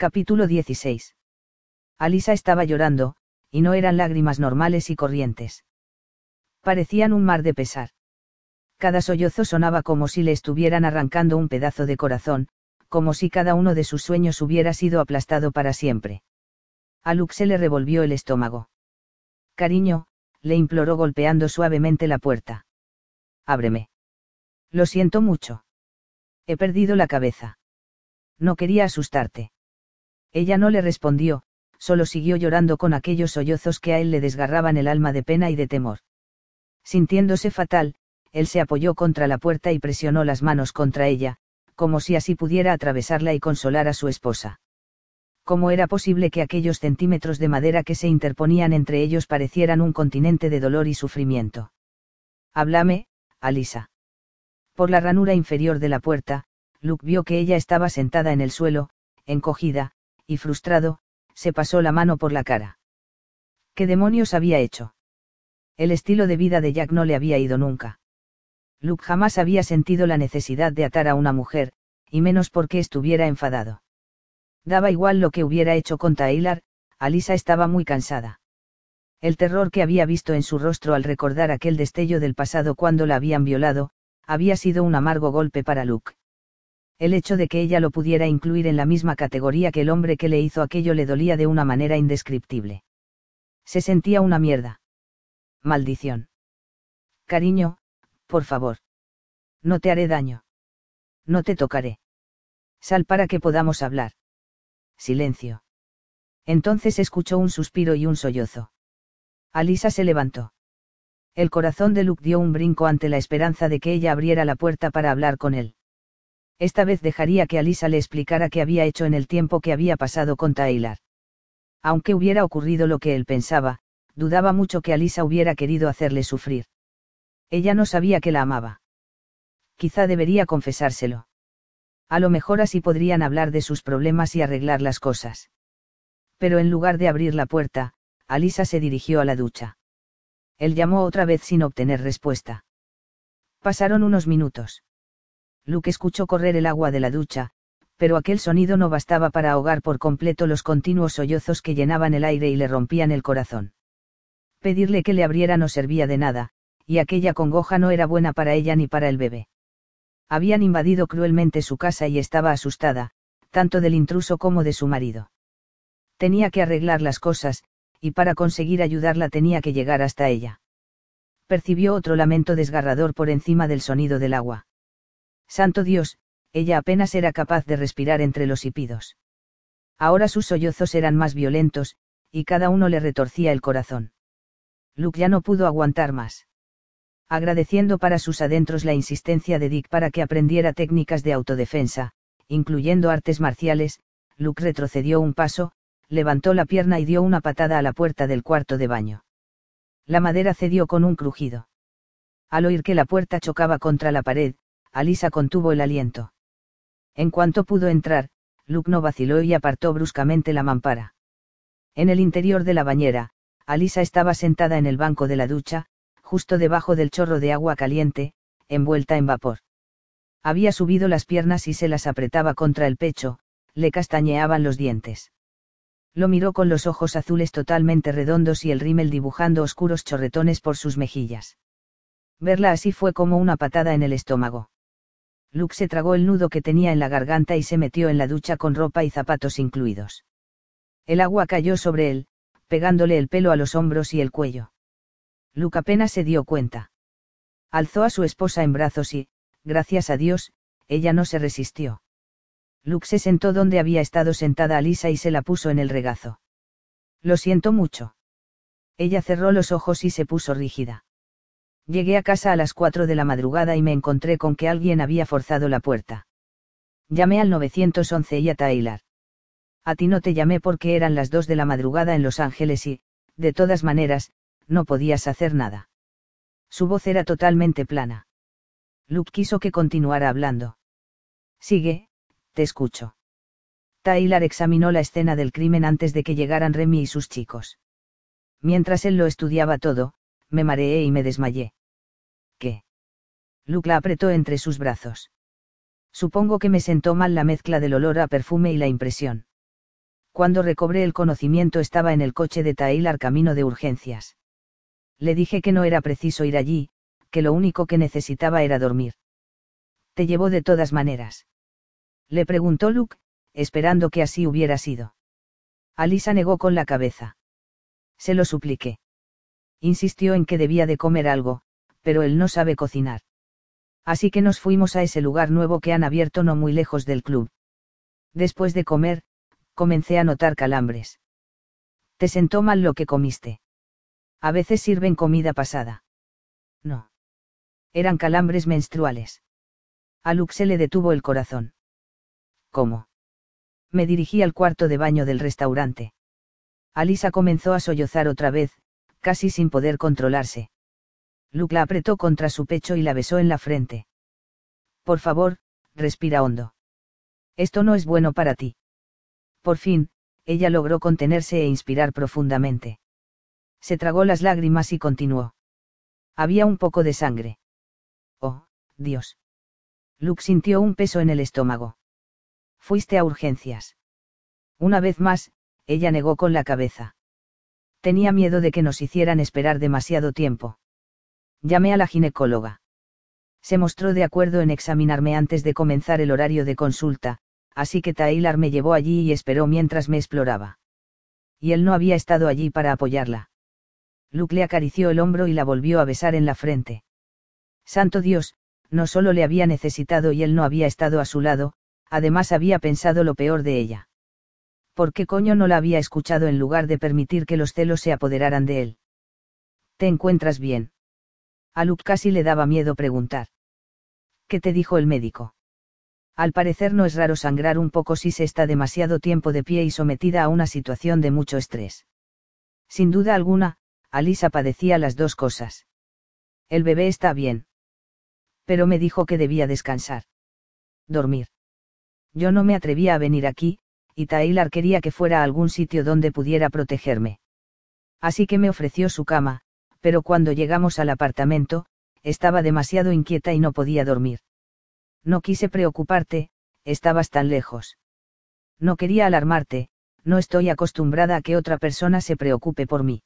Capítulo 16. Alisa estaba llorando, y no eran lágrimas normales y corrientes. Parecían un mar de pesar. Cada sollozo sonaba como si le estuvieran arrancando un pedazo de corazón, como si cada uno de sus sueños hubiera sido aplastado para siempre. A Luke se le revolvió el estómago. Cariño, le imploró golpeando suavemente la puerta. Ábreme. Lo siento mucho. He perdido la cabeza. No quería asustarte. Ella no le respondió, solo siguió llorando con aquellos sollozos que a él le desgarraban el alma de pena y de temor. Sintiéndose fatal, él se apoyó contra la puerta y presionó las manos contra ella, como si así pudiera atravesarla y consolar a su esposa. ¿Cómo era posible que aquellos centímetros de madera que se interponían entre ellos parecieran un continente de dolor y sufrimiento? Háblame, Alisa. Por la ranura inferior de la puerta, Luke vio que ella estaba sentada en el suelo, encogida, y frustrado, se pasó la mano por la cara. ¿Qué demonios había hecho? El estilo de vida de Jack no le había ido nunca. Luke jamás había sentido la necesidad de atar a una mujer, y menos porque estuviera enfadado. Daba igual lo que hubiera hecho con Taylor, Alisa estaba muy cansada. El terror que había visto en su rostro al recordar aquel destello del pasado cuando la habían violado, había sido un amargo golpe para Luke. El hecho de que ella lo pudiera incluir en la misma categoría que el hombre que le hizo aquello le dolía de una manera indescriptible. Se sentía una mierda. Maldición. Cariño, por favor. No te haré daño. No te tocaré. Sal para que podamos hablar. Silencio. Entonces escuchó un suspiro y un sollozo. Alisa se levantó. El corazón de Luke dio un brinco ante la esperanza de que ella abriera la puerta para hablar con él. Esta vez dejaría que Alisa le explicara qué había hecho en el tiempo que había pasado con Taylor. Aunque hubiera ocurrido lo que él pensaba, dudaba mucho que Alisa hubiera querido hacerle sufrir. Ella no sabía que la amaba. Quizá debería confesárselo. A lo mejor así podrían hablar de sus problemas y arreglar las cosas. Pero en lugar de abrir la puerta, Alisa se dirigió a la ducha. Él llamó otra vez sin obtener respuesta. Pasaron unos minutos. Luke escuchó correr el agua de la ducha, pero aquel sonido no bastaba para ahogar por completo los continuos sollozos que llenaban el aire y le rompían el corazón. Pedirle que le abriera no servía de nada, y aquella congoja no era buena para ella ni para el bebé. Habían invadido cruelmente su casa y estaba asustada, tanto del intruso como de su marido. Tenía que arreglar las cosas, y para conseguir ayudarla tenía que llegar hasta ella. Percibió otro lamento desgarrador por encima del sonido del agua. Santo Dios, ella apenas era capaz de respirar entre los hipidos. Ahora sus sollozos eran más violentos, y cada uno le retorcía el corazón. Luke ya no pudo aguantar más. Agradeciendo para sus adentros la insistencia de Dick para que aprendiera técnicas de autodefensa, incluyendo artes marciales, Luke retrocedió un paso, levantó la pierna y dio una patada a la puerta del cuarto de baño. La madera cedió con un crujido. Al oír que la puerta chocaba contra la pared, Alisa contuvo el aliento. En cuanto pudo entrar, Luke no vaciló y apartó bruscamente la mampara. En el interior de la bañera, Alisa estaba sentada en el banco de la ducha, justo debajo del chorro de agua caliente, envuelta en vapor. Había subido las piernas y se las apretaba contra el pecho, le castañeaban los dientes. Lo miró con los ojos azules totalmente redondos y el rímel dibujando oscuros chorretones por sus mejillas. Verla así fue como una patada en el estómago. Luke se tragó el nudo que tenía en la garganta y se metió en la ducha con ropa y zapatos incluidos. El agua cayó sobre él, pegándole el pelo a los hombros y el cuello. Luke apenas se dio cuenta. Alzó a su esposa en brazos y, gracias a Dios, ella no se resistió. Luke se sentó donde había estado sentada Alisa y se la puso en el regazo. Lo siento mucho. Ella cerró los ojos y se puso rígida. Llegué a casa a las 4 de la madrugada y me encontré con que alguien había forzado la puerta. Llamé al 911 y a Taylor. A ti no te llamé porque eran las 2 de la madrugada en Los Ángeles y, de todas maneras, no podías hacer nada. Su voz era totalmente plana. Luke quiso que continuara hablando. Sigue, te escucho. Taylor examinó la escena del crimen antes de que llegaran Remy y sus chicos. Mientras él lo estudiaba todo, me mareé y me desmayé. ¿Qué? Luke la apretó entre sus brazos. Supongo que me sentó mal la mezcla del olor a perfume y la impresión. Cuando recobré el conocimiento estaba en el coche de Taylor camino de urgencias. Le dije que no era preciso ir allí, que lo único que necesitaba era dormir. Te llevó de todas maneras. Le preguntó Luke, esperando que así hubiera sido. Alisa negó con la cabeza. Se lo supliqué. Insistió en que debía de comer algo, pero él no sabe cocinar. Así que nos fuimos a ese lugar nuevo que han abierto no muy lejos del club. Después de comer, comencé a notar calambres. ¿Te sentó mal lo que comiste? A veces sirven comida pasada. No. Eran calambres menstruales. A Luke se le detuvo el corazón. ¿Cómo? Me dirigí al cuarto de baño del restaurante. Alisa comenzó a sollozar otra vez, casi sin poder controlarse. Luke la apretó contra su pecho y la besó en la frente. Por favor, respira hondo. Esto no es bueno para ti. Por fin, ella logró contenerse e inspirar profundamente. Se tragó las lágrimas y continuó. Había un poco de sangre. Oh, Dios. Luke sintió un peso en el estómago. Fuiste a urgencias. Una vez más, ella negó con la cabeza. Tenía miedo de que nos hicieran esperar demasiado tiempo. Llamé a la ginecóloga. Se mostró de acuerdo en examinarme antes de comenzar el horario de consulta, así que Taylor me llevó allí y esperó mientras me exploraba. Y él no había estado allí para apoyarla. Luke le acarició el hombro y la volvió a besar en la frente. Santo Dios, no solo le había necesitado y él no había estado a su lado, además había pensado lo peor de ella. ¿Por qué coño no la había escuchado en lugar de permitir que los celos se apoderaran de él? ¿Te encuentras bien? A Luke casi le daba miedo preguntar. ¿Qué te dijo el médico? Al parecer no es raro sangrar un poco si se está demasiado tiempo de pie y sometida a una situación de mucho estrés. Sin duda alguna, Alisa padecía las dos cosas. El bebé está bien. Pero me dijo que debía descansar. Dormir. Yo no me atrevía a venir aquí, y Taylor quería que fuera a algún sitio donde pudiera protegerme. Así que me ofreció su cama, pero cuando llegamos al apartamento, estaba demasiado inquieta y no podía dormir. No quise preocuparte, estabas tan lejos. No quería alarmarte, no estoy acostumbrada a que otra persona se preocupe por mí.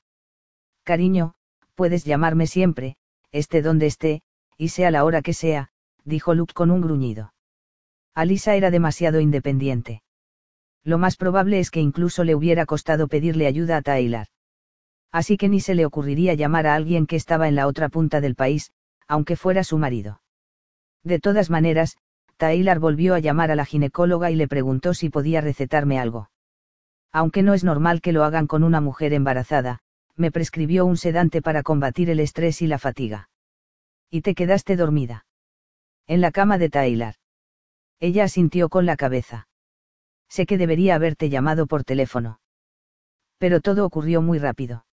Cariño, puedes llamarme siempre, esté donde esté, y sea la hora que sea, dijo Luke con un gruñido. Alisa era demasiado independiente. Lo más probable es que incluso le hubiera costado pedirle ayuda a Taylor así que ni se le ocurriría llamar a alguien que estaba en la otra punta del país, aunque fuera su marido. De todas maneras, Taylor volvió a llamar a la ginecóloga y le preguntó si podía recetarme algo. Aunque no es normal que lo hagan con una mujer embarazada, me prescribió un sedante para combatir el estrés y la fatiga. Y te quedaste dormida. En la cama de Taylor. Ella asintió con la cabeza. Sé que debería haberte llamado por teléfono. Pero todo ocurrió muy rápido.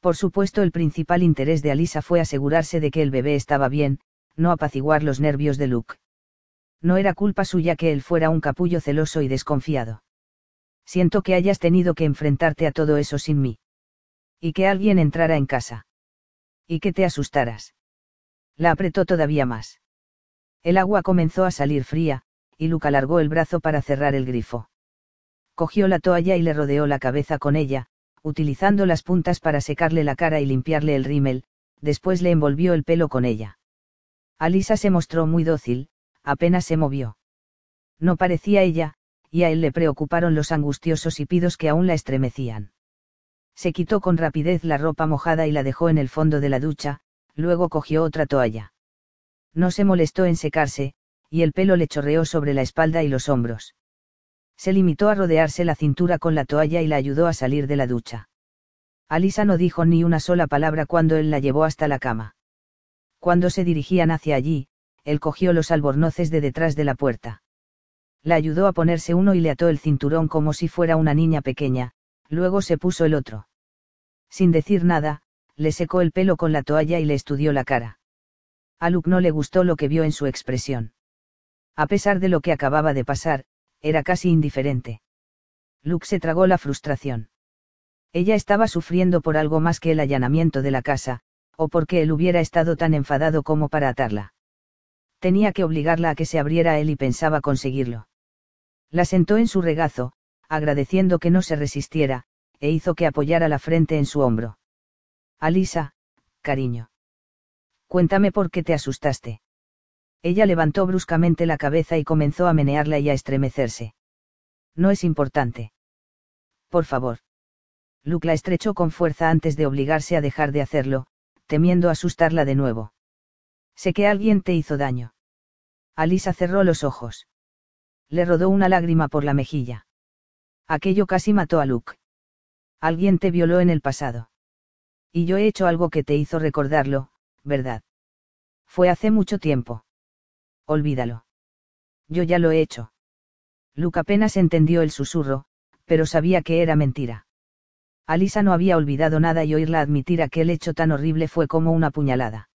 Por supuesto el principal interés de Alisa fue asegurarse de que el bebé estaba bien, no apaciguar los nervios de Luke. No era culpa suya que él fuera un capullo celoso y desconfiado. Siento que hayas tenido que enfrentarte a todo eso sin mí. Y que alguien entrara en casa. Y que te asustaras. La apretó todavía más. El agua comenzó a salir fría, y Luke alargó el brazo para cerrar el grifo. Cogió la toalla y le rodeó la cabeza con ella, utilizando las puntas para secarle la cara y limpiarle el rímel, después le envolvió el pelo con ella. Alisa se mostró muy dócil, apenas se movió. No parecía ella, y a él le preocuparon los angustiosos hipidos que aún la estremecían. Se quitó con rapidez la ropa mojada y la dejó en el fondo de la ducha, luego cogió otra toalla. No se molestó en secarse, y el pelo le chorreó sobre la espalda y los hombros se limitó a rodearse la cintura con la toalla y la ayudó a salir de la ducha. Alisa no dijo ni una sola palabra cuando él la llevó hasta la cama. Cuando se dirigían hacia allí, él cogió los albornoces de detrás de la puerta. La ayudó a ponerse uno y le ató el cinturón como si fuera una niña pequeña, luego se puso el otro. Sin decir nada, le secó el pelo con la toalla y le estudió la cara. A Luke no le gustó lo que vio en su expresión. A pesar de lo que acababa de pasar, era casi indiferente. Luke se tragó la frustración. Ella estaba sufriendo por algo más que el allanamiento de la casa, o porque él hubiera estado tan enfadado como para atarla. Tenía que obligarla a que se abriera él y pensaba conseguirlo. La sentó en su regazo, agradeciendo que no se resistiera, e hizo que apoyara la frente en su hombro. Alisa, cariño. Cuéntame por qué te asustaste. Ella levantó bruscamente la cabeza y comenzó a menearla y a estremecerse. No es importante. Por favor. Luke la estrechó con fuerza antes de obligarse a dejar de hacerlo, temiendo asustarla de nuevo. Sé que alguien te hizo daño. Alisa cerró los ojos. Le rodó una lágrima por la mejilla. Aquello casi mató a Luke. Alguien te violó en el pasado. Y yo he hecho algo que te hizo recordarlo, ¿verdad? Fue hace mucho tiempo olvídalo. Yo ya lo he hecho. Luke apenas entendió el susurro, pero sabía que era mentira. Alisa no había olvidado nada y oírla admitir aquel hecho tan horrible fue como una puñalada.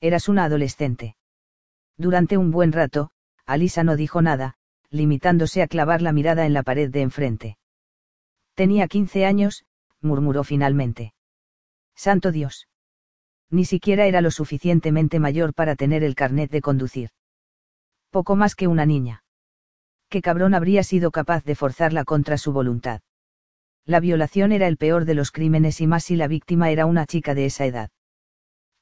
Eras una adolescente. Durante un buen rato, Alisa no dijo nada, limitándose a clavar la mirada en la pared de enfrente. Tenía 15 años, murmuró finalmente. Santo Dios. Ni siquiera era lo suficientemente mayor para tener el carnet de conducir poco más que una niña. ¿Qué cabrón habría sido capaz de forzarla contra su voluntad? La violación era el peor de los crímenes y más si la víctima era una chica de esa edad.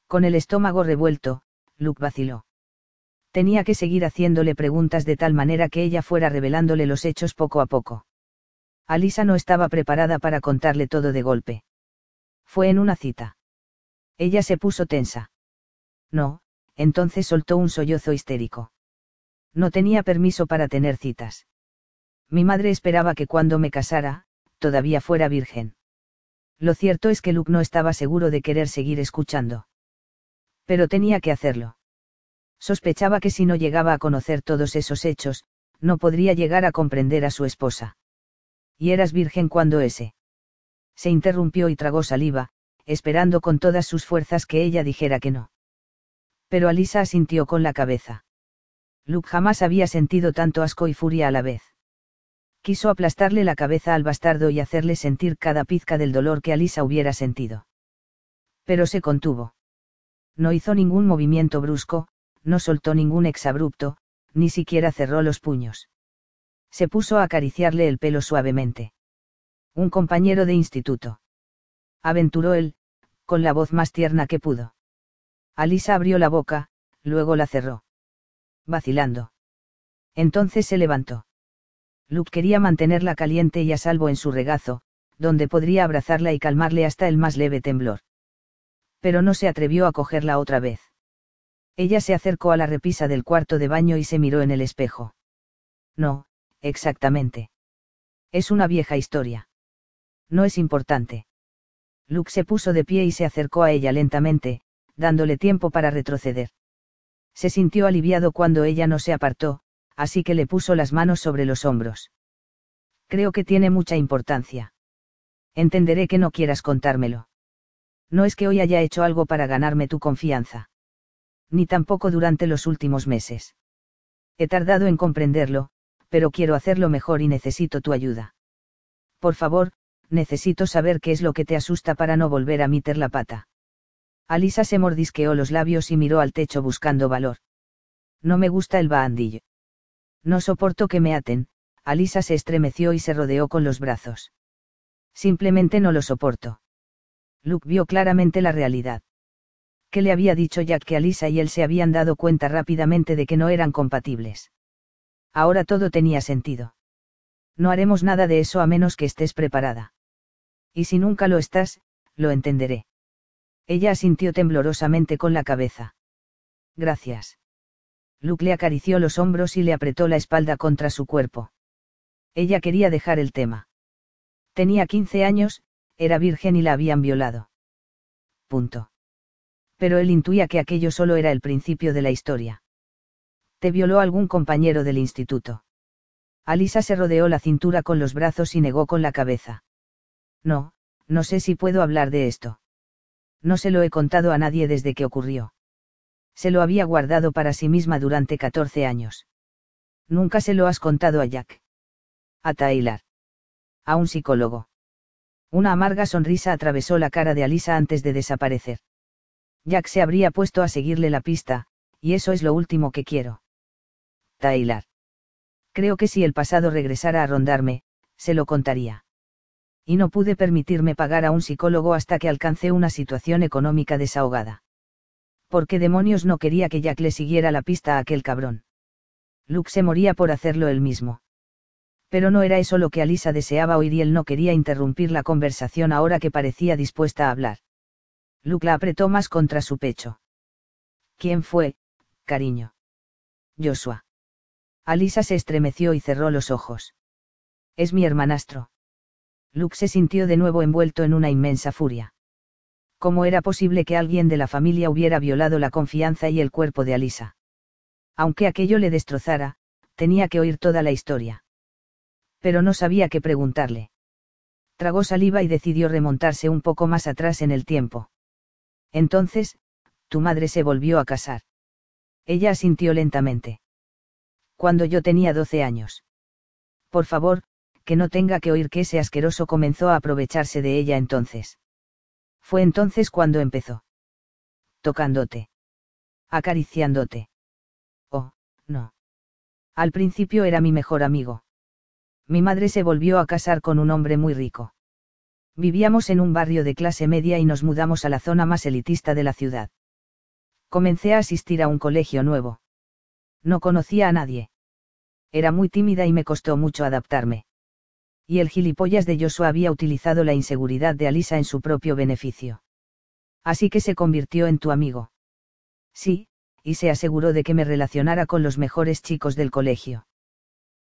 Con el estómago revuelto, Luke vaciló. Tenía que seguir haciéndole preguntas de tal manera que ella fuera revelándole los hechos poco a poco. Alisa no estaba preparada para contarle todo de golpe. Fue en una cita. Ella se puso tensa. No, entonces soltó un sollozo histérico. No tenía permiso para tener citas. Mi madre esperaba que cuando me casara, todavía fuera virgen. Lo cierto es que Luke no estaba seguro de querer seguir escuchando. Pero tenía que hacerlo. Sospechaba que si no llegaba a conocer todos esos hechos, no podría llegar a comprender a su esposa. ¿Y eras virgen cuando ese? Se interrumpió y tragó saliva, esperando con todas sus fuerzas que ella dijera que no. Pero Alisa asintió con la cabeza. Luke jamás había sentido tanto asco y furia a la vez. Quiso aplastarle la cabeza al bastardo y hacerle sentir cada pizca del dolor que Alisa hubiera sentido. Pero se contuvo. No hizo ningún movimiento brusco, no soltó ningún exabrupto, ni siquiera cerró los puños. Se puso a acariciarle el pelo suavemente. Un compañero de instituto. Aventuró él, con la voz más tierna que pudo. Alisa abrió la boca, luego la cerró vacilando. Entonces se levantó. Luke quería mantenerla caliente y a salvo en su regazo, donde podría abrazarla y calmarle hasta el más leve temblor. Pero no se atrevió a cogerla otra vez. Ella se acercó a la repisa del cuarto de baño y se miró en el espejo. No, exactamente. Es una vieja historia. No es importante. Luke se puso de pie y se acercó a ella lentamente, dándole tiempo para retroceder. Se sintió aliviado cuando ella no se apartó, así que le puso las manos sobre los hombros. Creo que tiene mucha importancia. Entenderé que no quieras contármelo. No es que hoy haya hecho algo para ganarme tu confianza. Ni tampoco durante los últimos meses. He tardado en comprenderlo, pero quiero hacerlo mejor y necesito tu ayuda. Por favor, necesito saber qué es lo que te asusta para no volver a meter la pata. Alisa se mordisqueó los labios y miró al techo buscando valor. No me gusta el bandillo. No soporto que me aten, Alisa se estremeció y se rodeó con los brazos. Simplemente no lo soporto. Luke vio claramente la realidad. ¿Qué le había dicho Jack que Alisa y él se habían dado cuenta rápidamente de que no eran compatibles? Ahora todo tenía sentido. No haremos nada de eso a menos que estés preparada. Y si nunca lo estás, lo entenderé. Ella asintió temblorosamente con la cabeza. Gracias. Luke le acarició los hombros y le apretó la espalda contra su cuerpo. Ella quería dejar el tema. Tenía 15 años, era virgen y la habían violado. Punto. Pero él intuía que aquello solo era el principio de la historia. ¿Te violó algún compañero del instituto? Alisa se rodeó la cintura con los brazos y negó con la cabeza. No, no sé si puedo hablar de esto. No se lo he contado a nadie desde que ocurrió. Se lo había guardado para sí misma durante 14 años. Nunca se lo has contado a Jack. A Tyler. A un psicólogo. Una amarga sonrisa atravesó la cara de Alisa antes de desaparecer. Jack se habría puesto a seguirle la pista, y eso es lo último que quiero. Tyler. Creo que si el pasado regresara a rondarme, se lo contaría. Y no pude permitirme pagar a un psicólogo hasta que alcancé una situación económica desahogada. ¿Por qué demonios no quería que Jack le siguiera la pista a aquel cabrón? Luke se moría por hacerlo él mismo. Pero no era eso lo que Alisa deseaba oír y él no quería interrumpir la conversación ahora que parecía dispuesta a hablar. Luke la apretó más contra su pecho. ¿Quién fue, cariño? Joshua. Alisa se estremeció y cerró los ojos. Es mi hermanastro. Luke se sintió de nuevo envuelto en una inmensa furia. ¿Cómo era posible que alguien de la familia hubiera violado la confianza y el cuerpo de Alisa? Aunque aquello le destrozara, tenía que oír toda la historia. Pero no sabía qué preguntarle. Tragó saliva y decidió remontarse un poco más atrás en el tiempo. Entonces, tu madre se volvió a casar. Ella asintió lentamente. Cuando yo tenía 12 años. Por favor, que no tenga que oír que ese asqueroso comenzó a aprovecharse de ella entonces. Fue entonces cuando empezó. Tocándote. Acariciándote. Oh, no. Al principio era mi mejor amigo. Mi madre se volvió a casar con un hombre muy rico. Vivíamos en un barrio de clase media y nos mudamos a la zona más elitista de la ciudad. Comencé a asistir a un colegio nuevo. No conocía a nadie. Era muy tímida y me costó mucho adaptarme y el gilipollas de Joshua había utilizado la inseguridad de Alisa en su propio beneficio. Así que se convirtió en tu amigo. Sí, y se aseguró de que me relacionara con los mejores chicos del colegio.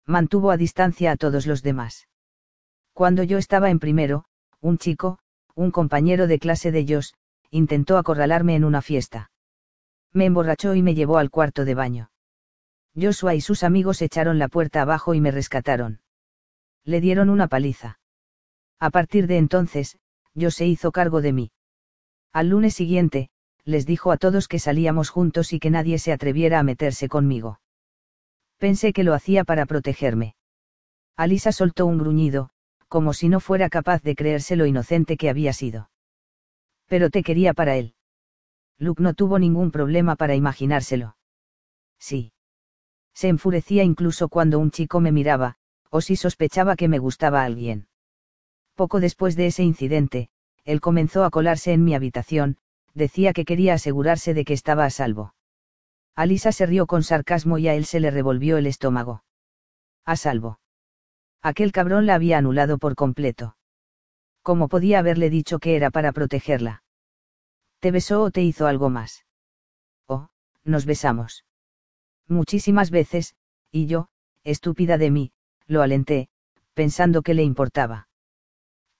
Mantuvo a distancia a todos los demás. Cuando yo estaba en primero, un chico, un compañero de clase de Josh, intentó acorralarme en una fiesta. Me emborrachó y me llevó al cuarto de baño. Joshua y sus amigos echaron la puerta abajo y me rescataron le dieron una paliza. A partir de entonces, yo se hizo cargo de mí. Al lunes siguiente, les dijo a todos que salíamos juntos y que nadie se atreviera a meterse conmigo. Pensé que lo hacía para protegerme. Alisa soltó un gruñido, como si no fuera capaz de creerse lo inocente que había sido. Pero te quería para él. Luke no tuvo ningún problema para imaginárselo. Sí. Se enfurecía incluso cuando un chico me miraba, o si sospechaba que me gustaba alguien. Poco después de ese incidente, él comenzó a colarse en mi habitación, decía que quería asegurarse de que estaba a salvo. Alisa se rió con sarcasmo y a él se le revolvió el estómago. A salvo. Aquel cabrón la había anulado por completo. ¿Cómo podía haberle dicho que era para protegerla? ¿Te besó o te hizo algo más? Oh, nos besamos. Muchísimas veces, y yo, estúpida de mí, lo alenté, pensando que le importaba.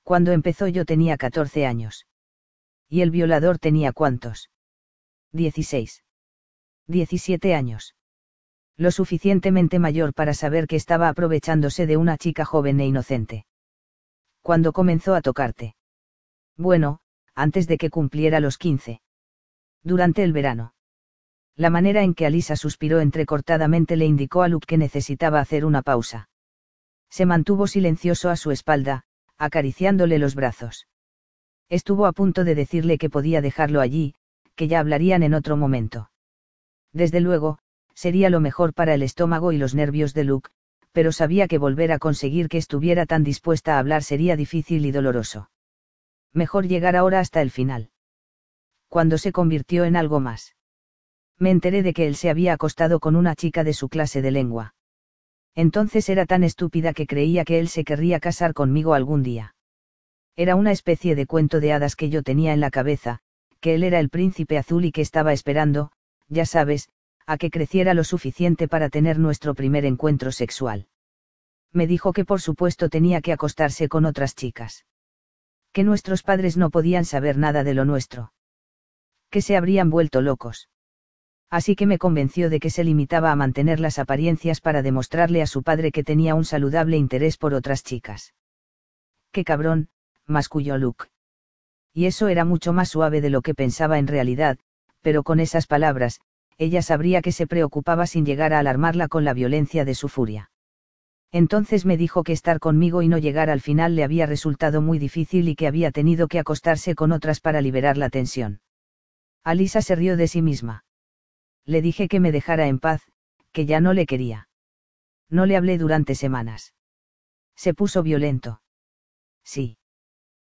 Cuando empezó yo tenía 14 años. ¿Y el violador tenía cuántos? 16. 17 años. Lo suficientemente mayor para saber que estaba aprovechándose de una chica joven e inocente. Cuando comenzó a tocarte? Bueno, antes de que cumpliera los 15. Durante el verano. La manera en que Alisa suspiró entrecortadamente le indicó a Luke que necesitaba hacer una pausa se mantuvo silencioso a su espalda, acariciándole los brazos. Estuvo a punto de decirle que podía dejarlo allí, que ya hablarían en otro momento. Desde luego, sería lo mejor para el estómago y los nervios de Luke, pero sabía que volver a conseguir que estuviera tan dispuesta a hablar sería difícil y doloroso. Mejor llegar ahora hasta el final. Cuando se convirtió en algo más. Me enteré de que él se había acostado con una chica de su clase de lengua. Entonces era tan estúpida que creía que él se querría casar conmigo algún día. Era una especie de cuento de hadas que yo tenía en la cabeza, que él era el príncipe azul y que estaba esperando, ya sabes, a que creciera lo suficiente para tener nuestro primer encuentro sexual. Me dijo que por supuesto tenía que acostarse con otras chicas. Que nuestros padres no podían saber nada de lo nuestro. Que se habrían vuelto locos así que me convenció de que se limitaba a mantener las apariencias para demostrarle a su padre que tenía un saludable interés por otras chicas. ¡Qué cabrón! masculló Luke. Y eso era mucho más suave de lo que pensaba en realidad, pero con esas palabras, ella sabría que se preocupaba sin llegar a alarmarla con la violencia de su furia. Entonces me dijo que estar conmigo y no llegar al final le había resultado muy difícil y que había tenido que acostarse con otras para liberar la tensión. Alisa se rió de sí misma le dije que me dejara en paz, que ya no le quería. No le hablé durante semanas. Se puso violento. Sí.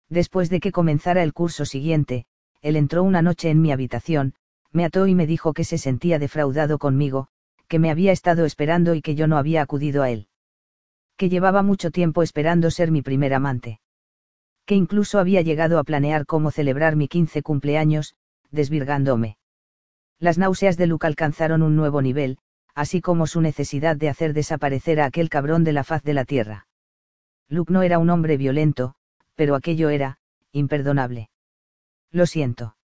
Después de que comenzara el curso siguiente, él entró una noche en mi habitación, me ató y me dijo que se sentía defraudado conmigo, que me había estado esperando y que yo no había acudido a él. Que llevaba mucho tiempo esperando ser mi primer amante. Que incluso había llegado a planear cómo celebrar mi quince cumpleaños, desvirgándome. Las náuseas de Luke alcanzaron un nuevo nivel, así como su necesidad de hacer desaparecer a aquel cabrón de la faz de la tierra. Luke no era un hombre violento, pero aquello era, imperdonable. Lo siento.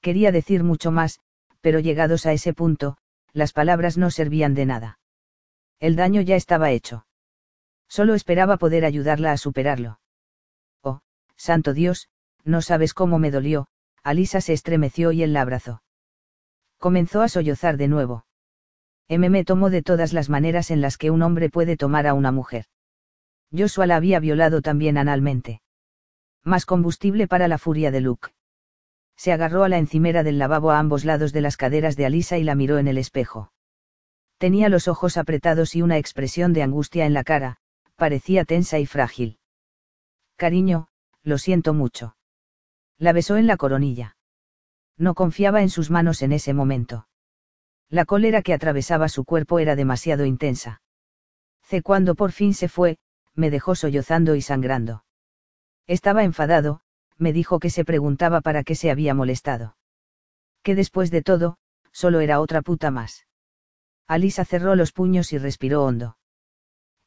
Quería decir mucho más, pero llegados a ese punto, las palabras no servían de nada. El daño ya estaba hecho. Solo esperaba poder ayudarla a superarlo. Oh, santo Dios, no sabes cómo me dolió, Alisa se estremeció y él la abrazó. Comenzó a sollozar de nuevo. M me tomó de todas las maneras en las que un hombre puede tomar a una mujer. Joshua la había violado también analmente. Más combustible para la furia de Luke. Se agarró a la encimera del lavabo a ambos lados de las caderas de Alisa y la miró en el espejo. Tenía los ojos apretados y una expresión de angustia en la cara, parecía tensa y frágil. Cariño, lo siento mucho. La besó en la coronilla. No confiaba en sus manos en ese momento. La cólera que atravesaba su cuerpo era demasiado intensa. C cuando por fin se fue, me dejó sollozando y sangrando. Estaba enfadado, me dijo que se preguntaba para qué se había molestado. Que después de todo, solo era otra puta más. Alisa cerró los puños y respiró hondo.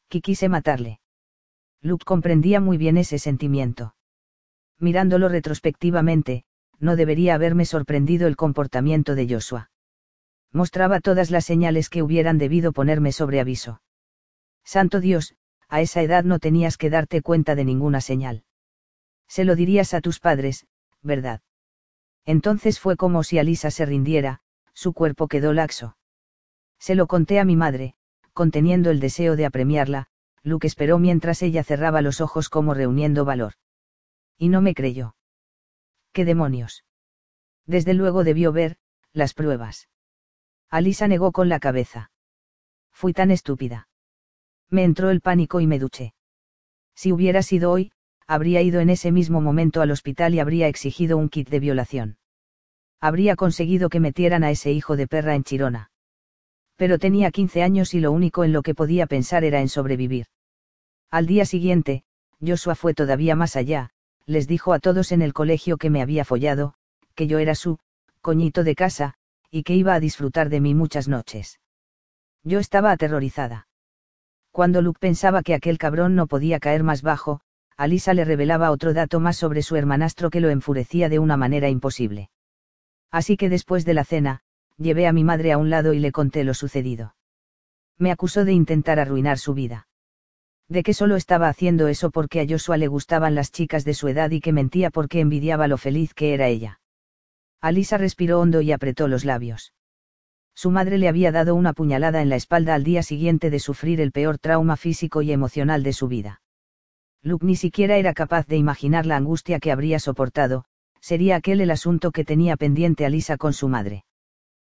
Que quise matarle. Luke comprendía muy bien ese sentimiento. Mirándolo retrospectivamente, no debería haberme sorprendido el comportamiento de Joshua. Mostraba todas las señales que hubieran debido ponerme sobre aviso. Santo Dios, a esa edad no tenías que darte cuenta de ninguna señal. Se lo dirías a tus padres, ¿verdad? Entonces fue como si Alisa se rindiera, su cuerpo quedó laxo. Se lo conté a mi madre, conteniendo el deseo de apremiarla, Luke esperó mientras ella cerraba los ojos como reuniendo valor. Y no me creyó. ¿Qué demonios? Desde luego debió ver, las pruebas. Alisa negó con la cabeza. Fui tan estúpida. Me entró el pánico y me duché. Si hubiera sido hoy, habría ido en ese mismo momento al hospital y habría exigido un kit de violación. Habría conseguido que metieran a ese hijo de perra en Chirona. Pero tenía 15 años y lo único en lo que podía pensar era en sobrevivir. Al día siguiente, Joshua fue todavía más allá, les dijo a todos en el colegio que me había follado, que yo era su, coñito de casa, y que iba a disfrutar de mí muchas noches. Yo estaba aterrorizada. Cuando Luke pensaba que aquel cabrón no podía caer más bajo, Alisa le revelaba otro dato más sobre su hermanastro que lo enfurecía de una manera imposible. Así que después de la cena, llevé a mi madre a un lado y le conté lo sucedido. Me acusó de intentar arruinar su vida. De que solo estaba haciendo eso porque a Joshua le gustaban las chicas de su edad y que mentía porque envidiaba lo feliz que era ella. Alisa respiró hondo y apretó los labios. Su madre le había dado una puñalada en la espalda al día siguiente de sufrir el peor trauma físico y emocional de su vida. Luke ni siquiera era capaz de imaginar la angustia que habría soportado, sería aquel el asunto que tenía pendiente a Lisa con su madre.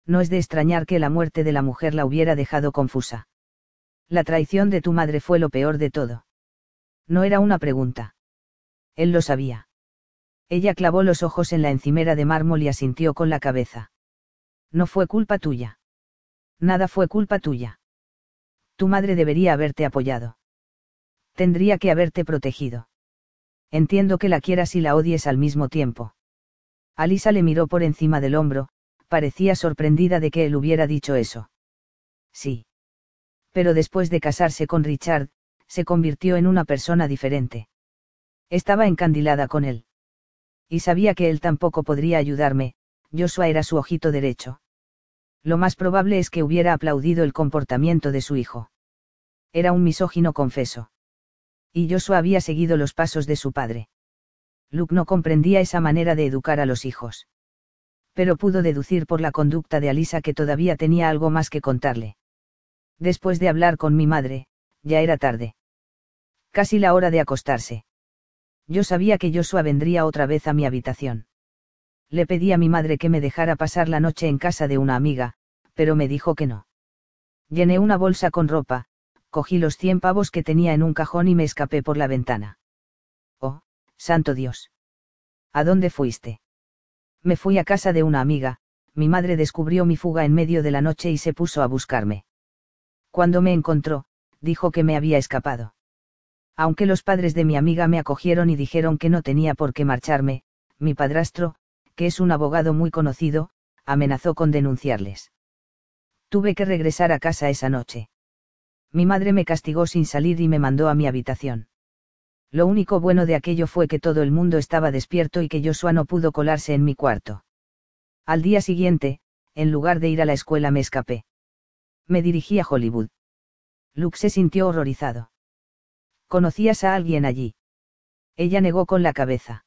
No es de extrañar que la muerte de la mujer la hubiera dejado confusa. La traición de tu madre fue lo peor de todo. No era una pregunta. Él lo sabía. Ella clavó los ojos en la encimera de mármol y asintió con la cabeza. No fue culpa tuya. Nada fue culpa tuya. Tu madre debería haberte apoyado. Tendría que haberte protegido. Entiendo que la quieras y la odies al mismo tiempo. Alisa le miró por encima del hombro, parecía sorprendida de que él hubiera dicho eso. Sí. Pero después de casarse con Richard, se convirtió en una persona diferente. Estaba encandilada con él. Y sabía que él tampoco podría ayudarme, Joshua era su ojito derecho. Lo más probable es que hubiera aplaudido el comportamiento de su hijo. Era un misógino confeso. Y Joshua había seguido los pasos de su padre. Luke no comprendía esa manera de educar a los hijos. Pero pudo deducir por la conducta de Alisa que todavía tenía algo más que contarle. Después de hablar con mi madre, ya era tarde. Casi la hora de acostarse. Yo sabía que Joshua vendría otra vez a mi habitación. Le pedí a mi madre que me dejara pasar la noche en casa de una amiga, pero me dijo que no. Llené una bolsa con ropa, cogí los cien pavos que tenía en un cajón y me escapé por la ventana. Oh, santo Dios. ¿A dónde fuiste? Me fui a casa de una amiga, mi madre descubrió mi fuga en medio de la noche y se puso a buscarme. Cuando me encontró, dijo que me había escapado. Aunque los padres de mi amiga me acogieron y dijeron que no tenía por qué marcharme, mi padrastro, que es un abogado muy conocido, amenazó con denunciarles. Tuve que regresar a casa esa noche. Mi madre me castigó sin salir y me mandó a mi habitación. Lo único bueno de aquello fue que todo el mundo estaba despierto y que Joshua no pudo colarse en mi cuarto. Al día siguiente, en lugar de ir a la escuela me escapé. Me dirigí a Hollywood. Luke se sintió horrorizado. ¿Conocías a alguien allí? Ella negó con la cabeza.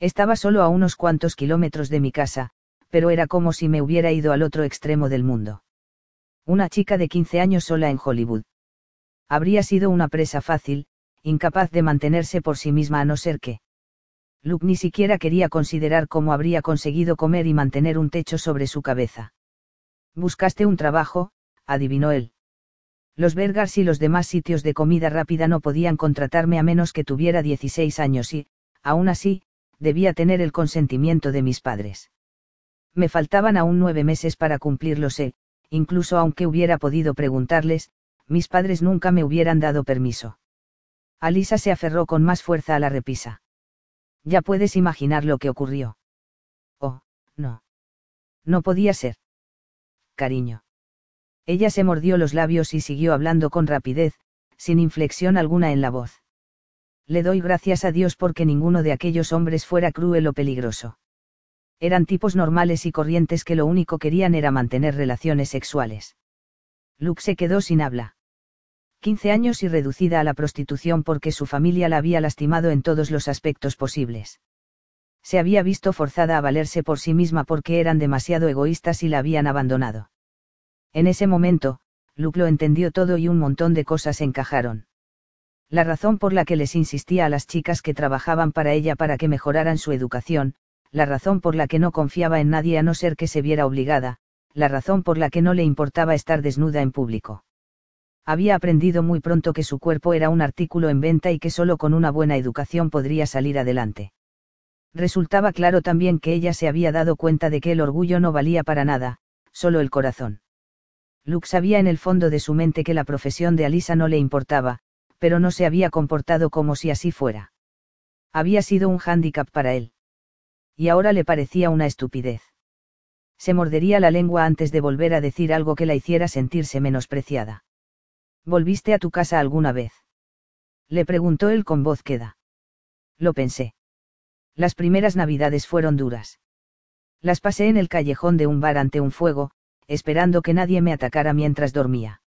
Estaba solo a unos cuantos kilómetros de mi casa, pero era como si me hubiera ido al otro extremo del mundo. Una chica de 15 años sola en Hollywood. Habría sido una presa fácil, incapaz de mantenerse por sí misma a no ser que. Luke ni siquiera quería considerar cómo habría conseguido comer y mantener un techo sobre su cabeza. Buscaste un trabajo, adivinó él. Los Bergars y los demás sitios de comida rápida no podían contratarme a menos que tuviera 16 años y, aún así, debía tener el consentimiento de mis padres. Me faltaban aún nueve meses para cumplirlos e, incluso aunque hubiera podido preguntarles, mis padres nunca me hubieran dado permiso. Alisa se aferró con más fuerza a la repisa. Ya puedes imaginar lo que ocurrió. Oh, no. No podía ser. Cariño. Ella se mordió los labios y siguió hablando con rapidez, sin inflexión alguna en la voz. Le doy gracias a Dios porque ninguno de aquellos hombres fuera cruel o peligroso eran tipos normales y corrientes que lo único querían era mantener relaciones sexuales. Luke se quedó sin habla. 15 años y reducida a la prostitución porque su familia la había lastimado en todos los aspectos posibles. Se había visto forzada a valerse por sí misma porque eran demasiado egoístas y la habían abandonado. En ese momento, Luke lo entendió todo y un montón de cosas encajaron. La razón por la que les insistía a las chicas que trabajaban para ella para que mejoraran su educación, la razón por la que no confiaba en nadie a no ser que se viera obligada, la razón por la que no le importaba estar desnuda en público. Había aprendido muy pronto que su cuerpo era un artículo en venta y que solo con una buena educación podría salir adelante. Resultaba claro también que ella se había dado cuenta de que el orgullo no valía para nada, solo el corazón. Luke sabía en el fondo de su mente que la profesión de Alisa no le importaba, pero no se había comportado como si así fuera. Había sido un hándicap para él y ahora le parecía una estupidez. Se mordería la lengua antes de volver a decir algo que la hiciera sentirse menospreciada. ¿Volviste a tu casa alguna vez? Le preguntó él con voz queda. Lo pensé. Las primeras navidades fueron duras. Las pasé en el callejón de un bar ante un fuego, esperando que nadie me atacara mientras dormía.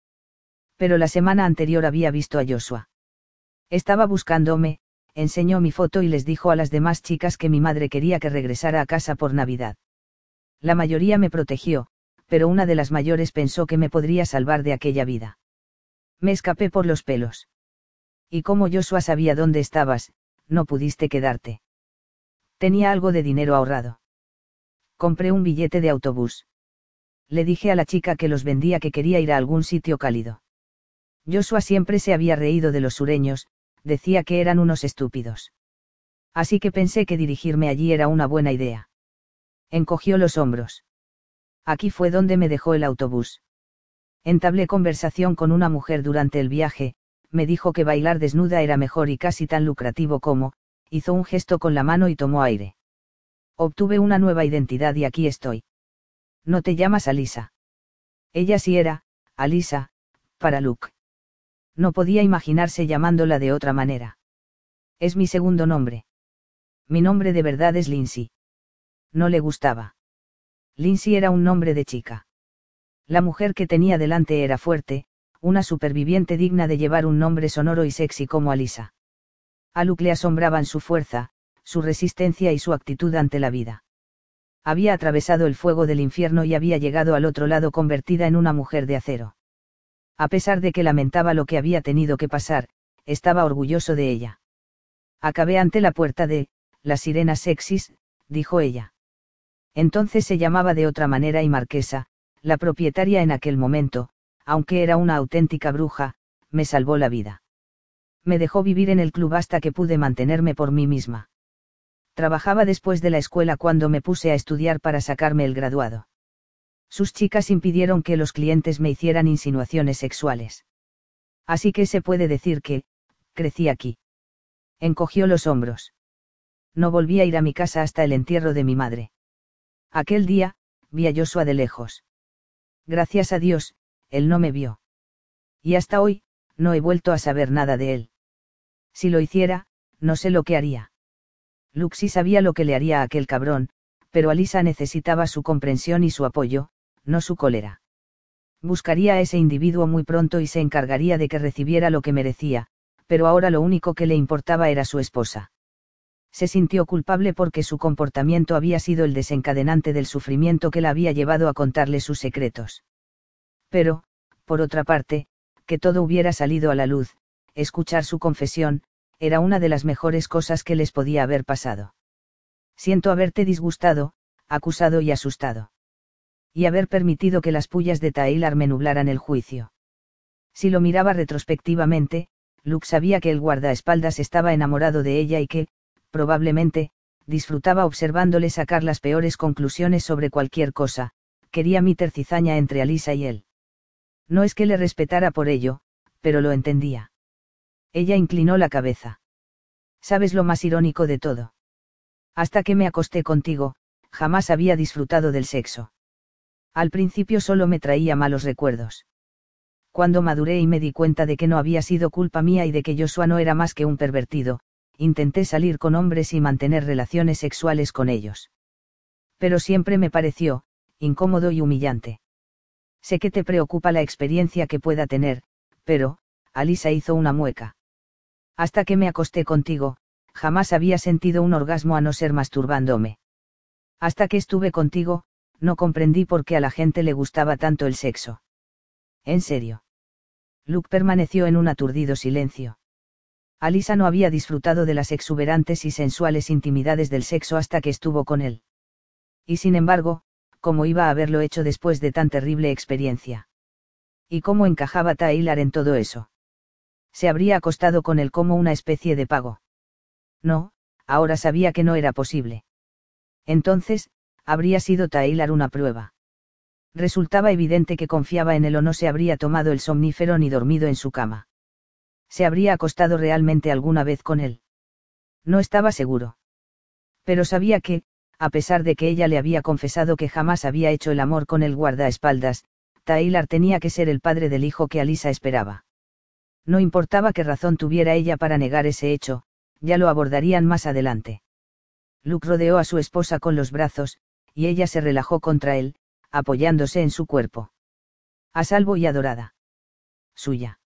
Pero la semana anterior había visto a Joshua. Estaba buscándome, enseñó mi foto y les dijo a las demás chicas que mi madre quería que regresara a casa por Navidad. La mayoría me protegió, pero una de las mayores pensó que me podría salvar de aquella vida. Me escapé por los pelos. Y como Joshua sabía dónde estabas, no pudiste quedarte. Tenía algo de dinero ahorrado. Compré un billete de autobús. Le dije a la chica que los vendía que quería ir a algún sitio cálido. Joshua siempre se había reído de los sureños, decía que eran unos estúpidos. Así que pensé que dirigirme allí era una buena idea. Encogió los hombros. Aquí fue donde me dejó el autobús. Entablé conversación con una mujer durante el viaje, me dijo que bailar desnuda era mejor y casi tan lucrativo como, hizo un gesto con la mano y tomó aire. Obtuve una nueva identidad y aquí estoy. No te llamas Alisa. Ella sí era, Alisa, para Luke no podía imaginarse llamándola de otra manera. Es mi segundo nombre. Mi nombre de verdad es Lindsay. No le gustaba. Lindsay era un nombre de chica. La mujer que tenía delante era fuerte, una superviviente digna de llevar un nombre sonoro y sexy como Alisa. A Luke le asombraban su fuerza, su resistencia y su actitud ante la vida. Había atravesado el fuego del infierno y había llegado al otro lado convertida en una mujer de acero a pesar de que lamentaba lo que había tenido que pasar, estaba orgulloso de ella. Acabé ante la puerta de, las sirenas sexys, dijo ella. Entonces se llamaba de otra manera y Marquesa, la propietaria en aquel momento, aunque era una auténtica bruja, me salvó la vida. Me dejó vivir en el club hasta que pude mantenerme por mí misma. Trabajaba después de la escuela cuando me puse a estudiar para sacarme el graduado. Sus chicas impidieron que los clientes me hicieran insinuaciones sexuales. Así que se puede decir que, crecí aquí. Encogió los hombros. No volví a ir a mi casa hasta el entierro de mi madre. Aquel día, vi a Joshua de lejos. Gracias a Dios, él no me vio. Y hasta hoy, no he vuelto a saber nada de él. Si lo hiciera, no sé lo que haría. Luxi sabía lo que le haría a aquel cabrón, pero Alisa necesitaba su comprensión y su apoyo, no su cólera. Buscaría a ese individuo muy pronto y se encargaría de que recibiera lo que merecía, pero ahora lo único que le importaba era su esposa. Se sintió culpable porque su comportamiento había sido el desencadenante del sufrimiento que la había llevado a contarle sus secretos. Pero, por otra parte, que todo hubiera salido a la luz, escuchar su confesión, era una de las mejores cosas que les podía haber pasado. Siento haberte disgustado, acusado y asustado. Y haber permitido que las pullas de Taylor me nublaran el juicio. Si lo miraba retrospectivamente, Luke sabía que el guardaespaldas estaba enamorado de ella y que, probablemente, disfrutaba observándole sacar las peores conclusiones sobre cualquier cosa, quería mi tercizaña entre Alisa y él. No es que le respetara por ello, pero lo entendía. Ella inclinó la cabeza. ¿Sabes lo más irónico de todo? Hasta que me acosté contigo, jamás había disfrutado del sexo. Al principio solo me traía malos recuerdos. Cuando maduré y me di cuenta de que no había sido culpa mía y de que Joshua no era más que un pervertido, intenté salir con hombres y mantener relaciones sexuales con ellos. Pero siempre me pareció, incómodo y humillante. Sé que te preocupa la experiencia que pueda tener, pero, Alisa hizo una mueca. Hasta que me acosté contigo, jamás había sentido un orgasmo a no ser masturbándome. Hasta que estuve contigo, no comprendí por qué a la gente le gustaba tanto el sexo. En serio. Luke permaneció en un aturdido silencio. Alisa no había disfrutado de las exuberantes y sensuales intimidades del sexo hasta que estuvo con él. Y sin embargo, cómo iba a haberlo hecho después de tan terrible experiencia. ¿Y cómo encajaba Taylor en todo eso? Se habría acostado con él como una especie de pago. No, ahora sabía que no era posible. Entonces, habría sido Taylor una prueba. Resultaba evidente que confiaba en él o no se habría tomado el somnífero ni dormido en su cama. ¿Se habría acostado realmente alguna vez con él? No estaba seguro. Pero sabía que, a pesar de que ella le había confesado que jamás había hecho el amor con el guardaespaldas, Taylor tenía que ser el padre del hijo que Alisa esperaba. No importaba qué razón tuviera ella para negar ese hecho, ya lo abordarían más adelante. Luke rodeó a su esposa con los brazos, y ella se relajó contra él, apoyándose en su cuerpo. A salvo y adorada. Suya.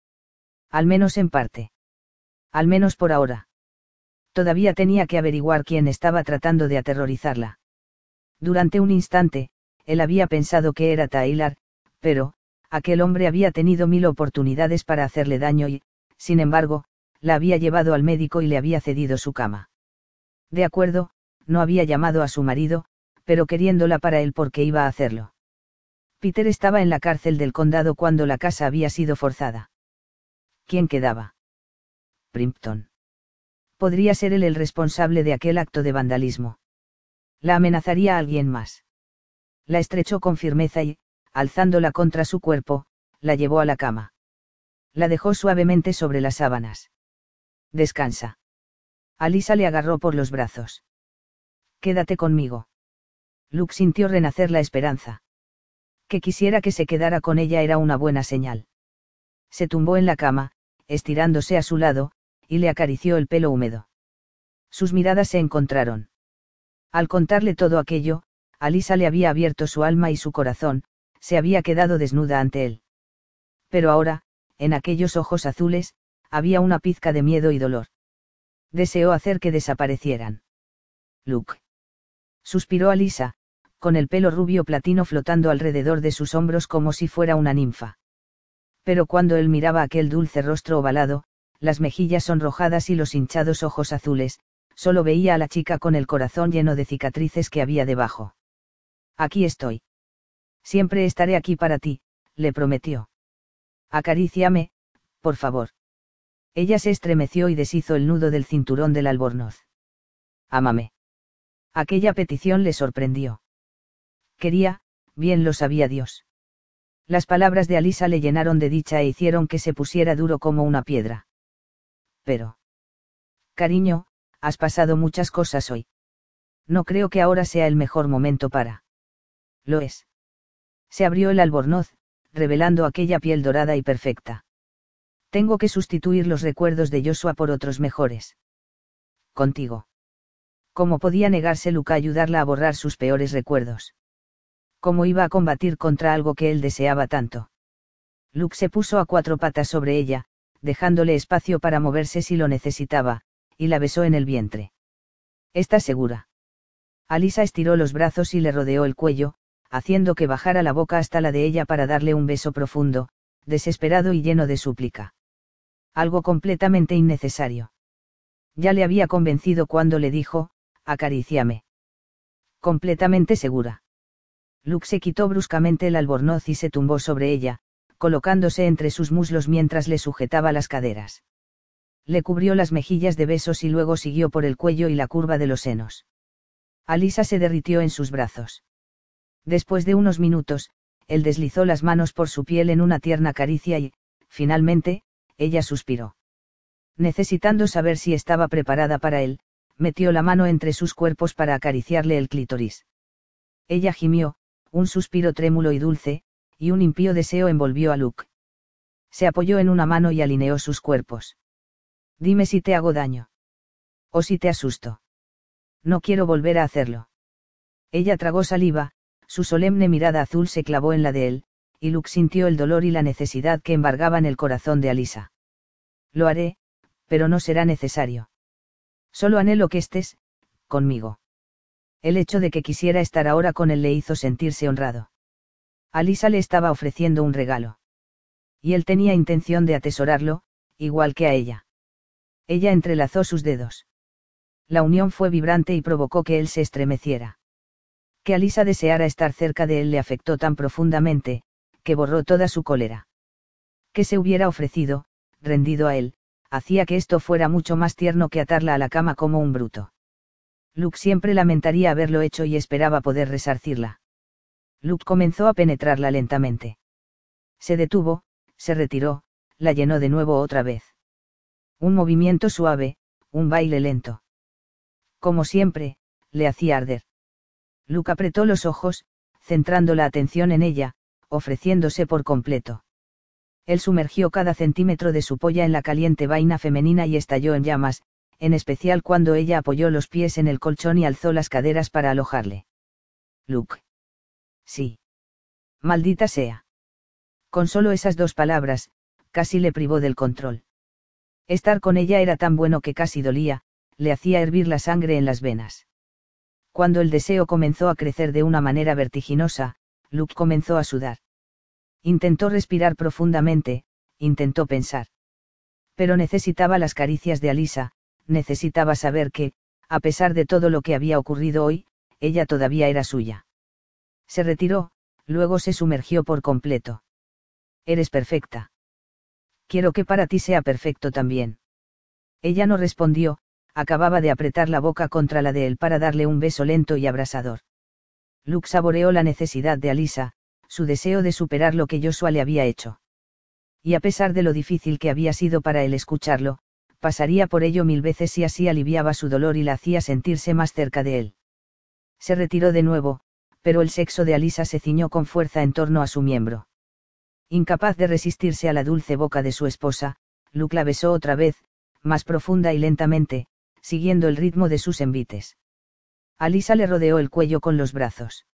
Al menos en parte. Al menos por ahora todavía tenía que averiguar quién estaba tratando de aterrorizarla. Durante un instante, él había pensado que era Taylor, pero, aquel hombre había tenido mil oportunidades para hacerle daño y, sin embargo, la había llevado al médico y le había cedido su cama. De acuerdo, no había llamado a su marido, pero queriéndola para él porque iba a hacerlo. Peter estaba en la cárcel del condado cuando la casa había sido forzada. ¿Quién quedaba? Primpton podría ser él el responsable de aquel acto de vandalismo. La amenazaría a alguien más. La estrechó con firmeza y, alzándola contra su cuerpo, la llevó a la cama. La dejó suavemente sobre las sábanas. Descansa. Alisa le agarró por los brazos. Quédate conmigo. Luke sintió renacer la esperanza. Que quisiera que se quedara con ella era una buena señal. Se tumbó en la cama, estirándose a su lado, y le acarició el pelo húmedo. Sus miradas se encontraron. Al contarle todo aquello, Alisa le había abierto su alma y su corazón, se había quedado desnuda ante él. Pero ahora, en aquellos ojos azules, había una pizca de miedo y dolor. Deseó hacer que desaparecieran. Luke. Suspiró Alisa, con el pelo rubio platino flotando alrededor de sus hombros como si fuera una ninfa. Pero cuando él miraba aquel dulce rostro ovalado, las mejillas sonrojadas y los hinchados ojos azules, solo veía a la chica con el corazón lleno de cicatrices que había debajo. Aquí estoy. Siempre estaré aquí para ti, le prometió. Acaríciame, Por favor. Ella se estremeció y deshizo el nudo del cinturón del albornoz. Ámame. Aquella petición le sorprendió. Quería, bien lo sabía Dios. Las palabras de Alisa le llenaron de dicha e hicieron que se pusiera duro como una piedra. Pero. Cariño, has pasado muchas cosas hoy. No creo que ahora sea el mejor momento para. Lo es. Se abrió el albornoz, revelando aquella piel dorada y perfecta. Tengo que sustituir los recuerdos de Joshua por otros mejores. Contigo. ¿Cómo podía negarse Luca a ayudarla a borrar sus peores recuerdos? ¿Cómo iba a combatir contra algo que él deseaba tanto? Luke se puso a cuatro patas sobre ella, dejándole espacio para moverse si lo necesitaba, y la besó en el vientre. ¿Estás segura? Alisa estiró los brazos y le rodeó el cuello, haciendo que bajara la boca hasta la de ella para darle un beso profundo, desesperado y lleno de súplica. Algo completamente innecesario. Ya le había convencido cuando le dijo, acaríciame. Completamente segura. Luke se quitó bruscamente el albornoz y se tumbó sobre ella, colocándose entre sus muslos mientras le sujetaba las caderas. Le cubrió las mejillas de besos y luego siguió por el cuello y la curva de los senos. Alisa se derritió en sus brazos. Después de unos minutos, él deslizó las manos por su piel en una tierna caricia y, finalmente, ella suspiró. Necesitando saber si estaba preparada para él, metió la mano entre sus cuerpos para acariciarle el clítoris. Ella gimió, un suspiro trémulo y dulce, y un impío deseo envolvió a Luke. Se apoyó en una mano y alineó sus cuerpos. Dime si te hago daño. O si te asusto. No quiero volver a hacerlo. Ella tragó saliva, su solemne mirada azul se clavó en la de él, y Luke sintió el dolor y la necesidad que embargaban el corazón de Alisa. Lo haré, pero no será necesario. Solo anhelo que estés, conmigo. El hecho de que quisiera estar ahora con él le hizo sentirse honrado. Alisa le estaba ofreciendo un regalo. Y él tenía intención de atesorarlo, igual que a ella. Ella entrelazó sus dedos. La unión fue vibrante y provocó que él se estremeciera. Que Alisa deseara estar cerca de él le afectó tan profundamente, que borró toda su cólera. Que se hubiera ofrecido, rendido a él, hacía que esto fuera mucho más tierno que atarla a la cama como un bruto. Luke siempre lamentaría haberlo hecho y esperaba poder resarcirla. Luke comenzó a penetrarla lentamente. Se detuvo, se retiró, la llenó de nuevo otra vez. Un movimiento suave, un baile lento. Como siempre, le hacía arder. Luke apretó los ojos, centrando la atención en ella, ofreciéndose por completo. Él sumergió cada centímetro de su polla en la caliente vaina femenina y estalló en llamas, en especial cuando ella apoyó los pies en el colchón y alzó las caderas para alojarle. Luke. Sí. Maldita sea. Con solo esas dos palabras, casi le privó del control. Estar con ella era tan bueno que casi dolía, le hacía hervir la sangre en las venas. Cuando el deseo comenzó a crecer de una manera vertiginosa, Luke comenzó a sudar. Intentó respirar profundamente, intentó pensar. Pero necesitaba las caricias de Alisa, necesitaba saber que, a pesar de todo lo que había ocurrido hoy, ella todavía era suya. Se retiró, luego se sumergió por completo. Eres perfecta. Quiero que para ti sea perfecto también. Ella no respondió, acababa de apretar la boca contra la de él para darle un beso lento y abrasador. Luke saboreó la necesidad de Alisa, su deseo de superar lo que Joshua le había hecho. Y a pesar de lo difícil que había sido para él escucharlo, pasaría por ello mil veces si así aliviaba su dolor y la hacía sentirse más cerca de él. Se retiró de nuevo, pero el sexo de Alisa se ciñó con fuerza en torno a su miembro. Incapaz de resistirse a la dulce boca de su esposa, Luke la besó otra vez, más profunda y lentamente, siguiendo el ritmo de sus envites. Alisa le rodeó el cuello con los brazos.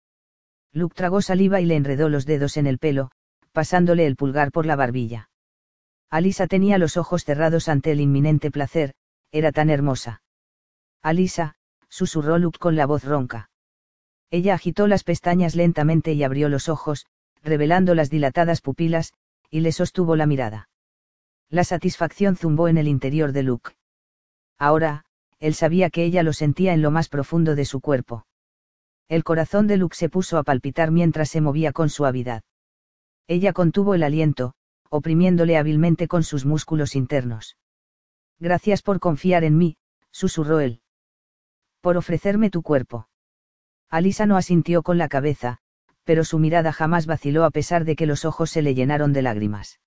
Luke tragó saliva y le enredó los dedos en el pelo, pasándole el pulgar por la barbilla. Alisa tenía los ojos cerrados ante el inminente placer, era tan hermosa. Alisa, susurró Luke con la voz ronca. Ella agitó las pestañas lentamente y abrió los ojos, revelando las dilatadas pupilas, y le sostuvo la mirada. La satisfacción zumbó en el interior de Luke. Ahora, él sabía que ella lo sentía en lo más profundo de su cuerpo. El corazón de Luke se puso a palpitar mientras se movía con suavidad. Ella contuvo el aliento, oprimiéndole hábilmente con sus músculos internos. Gracias por confiar en mí, susurró él. Por ofrecerme tu cuerpo. Alisa no asintió con la cabeza, pero su mirada jamás vaciló a pesar de que los ojos se le llenaron de lágrimas.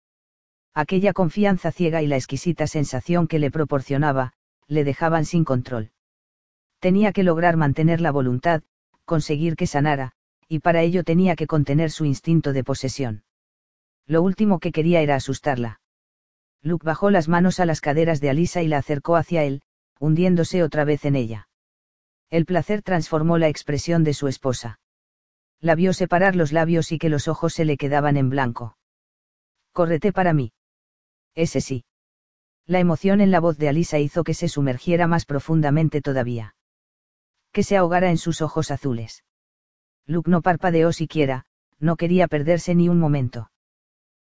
Aquella confianza ciega y la exquisita sensación que le proporcionaba, le dejaban sin control. Tenía que lograr mantener la voluntad, conseguir que sanara, y para ello tenía que contener su instinto de posesión. Lo último que quería era asustarla. Luke bajó las manos a las caderas de Alisa y la acercó hacia él, hundiéndose otra vez en ella. El placer transformó la expresión de su esposa. La vio separar los labios y que los ojos se le quedaban en blanco. Córrete para mí. Ese sí. La emoción en la voz de Alisa hizo que se sumergiera más profundamente todavía. Que se ahogara en sus ojos azules. Luke no parpadeó siquiera, no quería perderse ni un momento.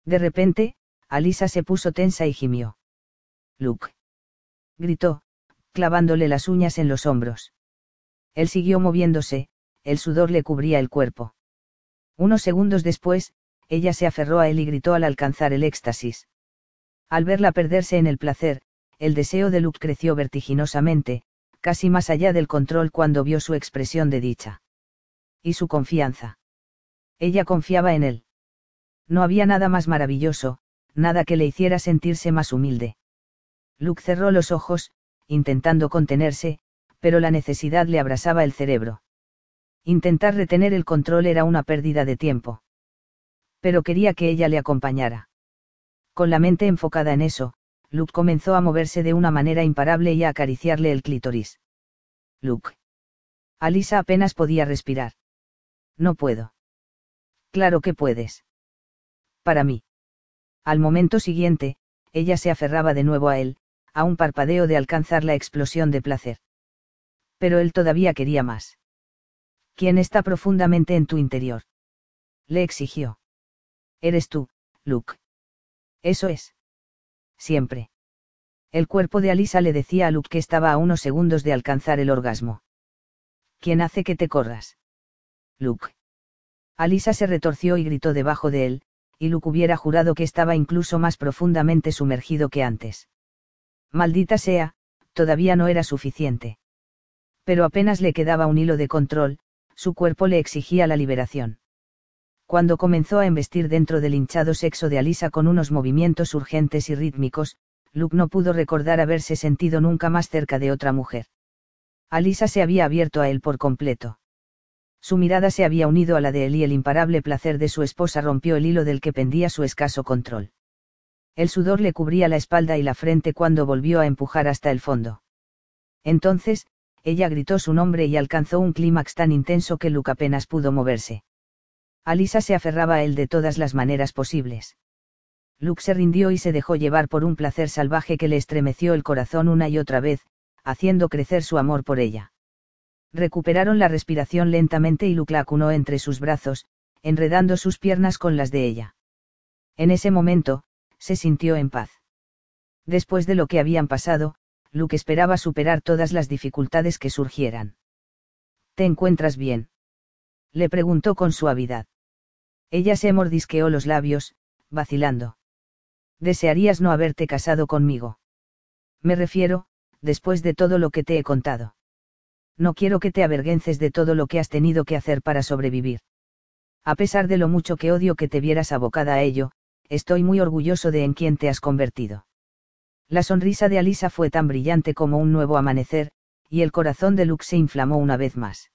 De repente, Alisa se puso tensa y gimió. Luke. Gritó, clavándole las uñas en los hombros. Él siguió moviéndose, el sudor le cubría el cuerpo. Unos segundos después, ella se aferró a él y gritó al alcanzar el éxtasis. Al verla perderse en el placer, el deseo de Luke creció vertiginosamente, casi más allá del control cuando vio su expresión de dicha. Y su confianza. Ella confiaba en él. No había nada más maravilloso, nada que le hiciera sentirse más humilde. Luke cerró los ojos, intentando contenerse, pero la necesidad le abrasaba el cerebro. Intentar retener el control era una pérdida de tiempo. Pero quería que ella le acompañara. Con la mente enfocada en eso, Luke comenzó a moverse de una manera imparable y a acariciarle el clítoris. Luke. Alisa apenas podía respirar. No puedo. Claro que puedes. Para mí. Al momento siguiente, ella se aferraba de nuevo a él, a un parpadeo de alcanzar la explosión de placer. Pero él todavía quería más. ¿Quién está profundamente en tu interior? Le exigió. Eres tú, Luke. Eso es. Siempre. El cuerpo de Alisa le decía a Luke que estaba a unos segundos de alcanzar el orgasmo. ¿Quién hace que te corras? Luke. Alisa se retorció y gritó debajo de él, y Luke hubiera jurado que estaba incluso más profundamente sumergido que antes. Maldita sea, todavía no era suficiente. Pero apenas le quedaba un hilo de control, su cuerpo le exigía la liberación. Cuando comenzó a embestir dentro del hinchado sexo de Alisa con unos movimientos urgentes y rítmicos, Luke no pudo recordar haberse sentido nunca más cerca de otra mujer. Alisa se había abierto a él por completo. Su mirada se había unido a la de él y el imparable placer de su esposa rompió el hilo del que pendía su escaso control. El sudor le cubría la espalda y la frente cuando volvió a empujar hasta el fondo. Entonces, ella gritó su nombre y alcanzó un clímax tan intenso que Luke apenas pudo moverse. Alisa se aferraba a él de todas las maneras posibles. Luke se rindió y se dejó llevar por un placer salvaje que le estremeció el corazón una y otra vez, haciendo crecer su amor por ella. Recuperaron la respiración lentamente y Luke la acunó entre sus brazos, enredando sus piernas con las de ella. En ese momento, se sintió en paz. Después de lo que habían pasado, Luke esperaba superar todas las dificultades que surgieran. ¿Te encuentras bien? Le preguntó con suavidad. Ella se mordisqueó los labios, vacilando. Desearías no haberte casado conmigo. Me refiero, después de todo lo que te he contado. No quiero que te avergüences de todo lo que has tenido que hacer para sobrevivir. A pesar de lo mucho que odio que te vieras abocada a ello, estoy muy orgulloso de en quien te has convertido. La sonrisa de Alisa fue tan brillante como un nuevo amanecer, y el corazón de Luke se inflamó una vez más.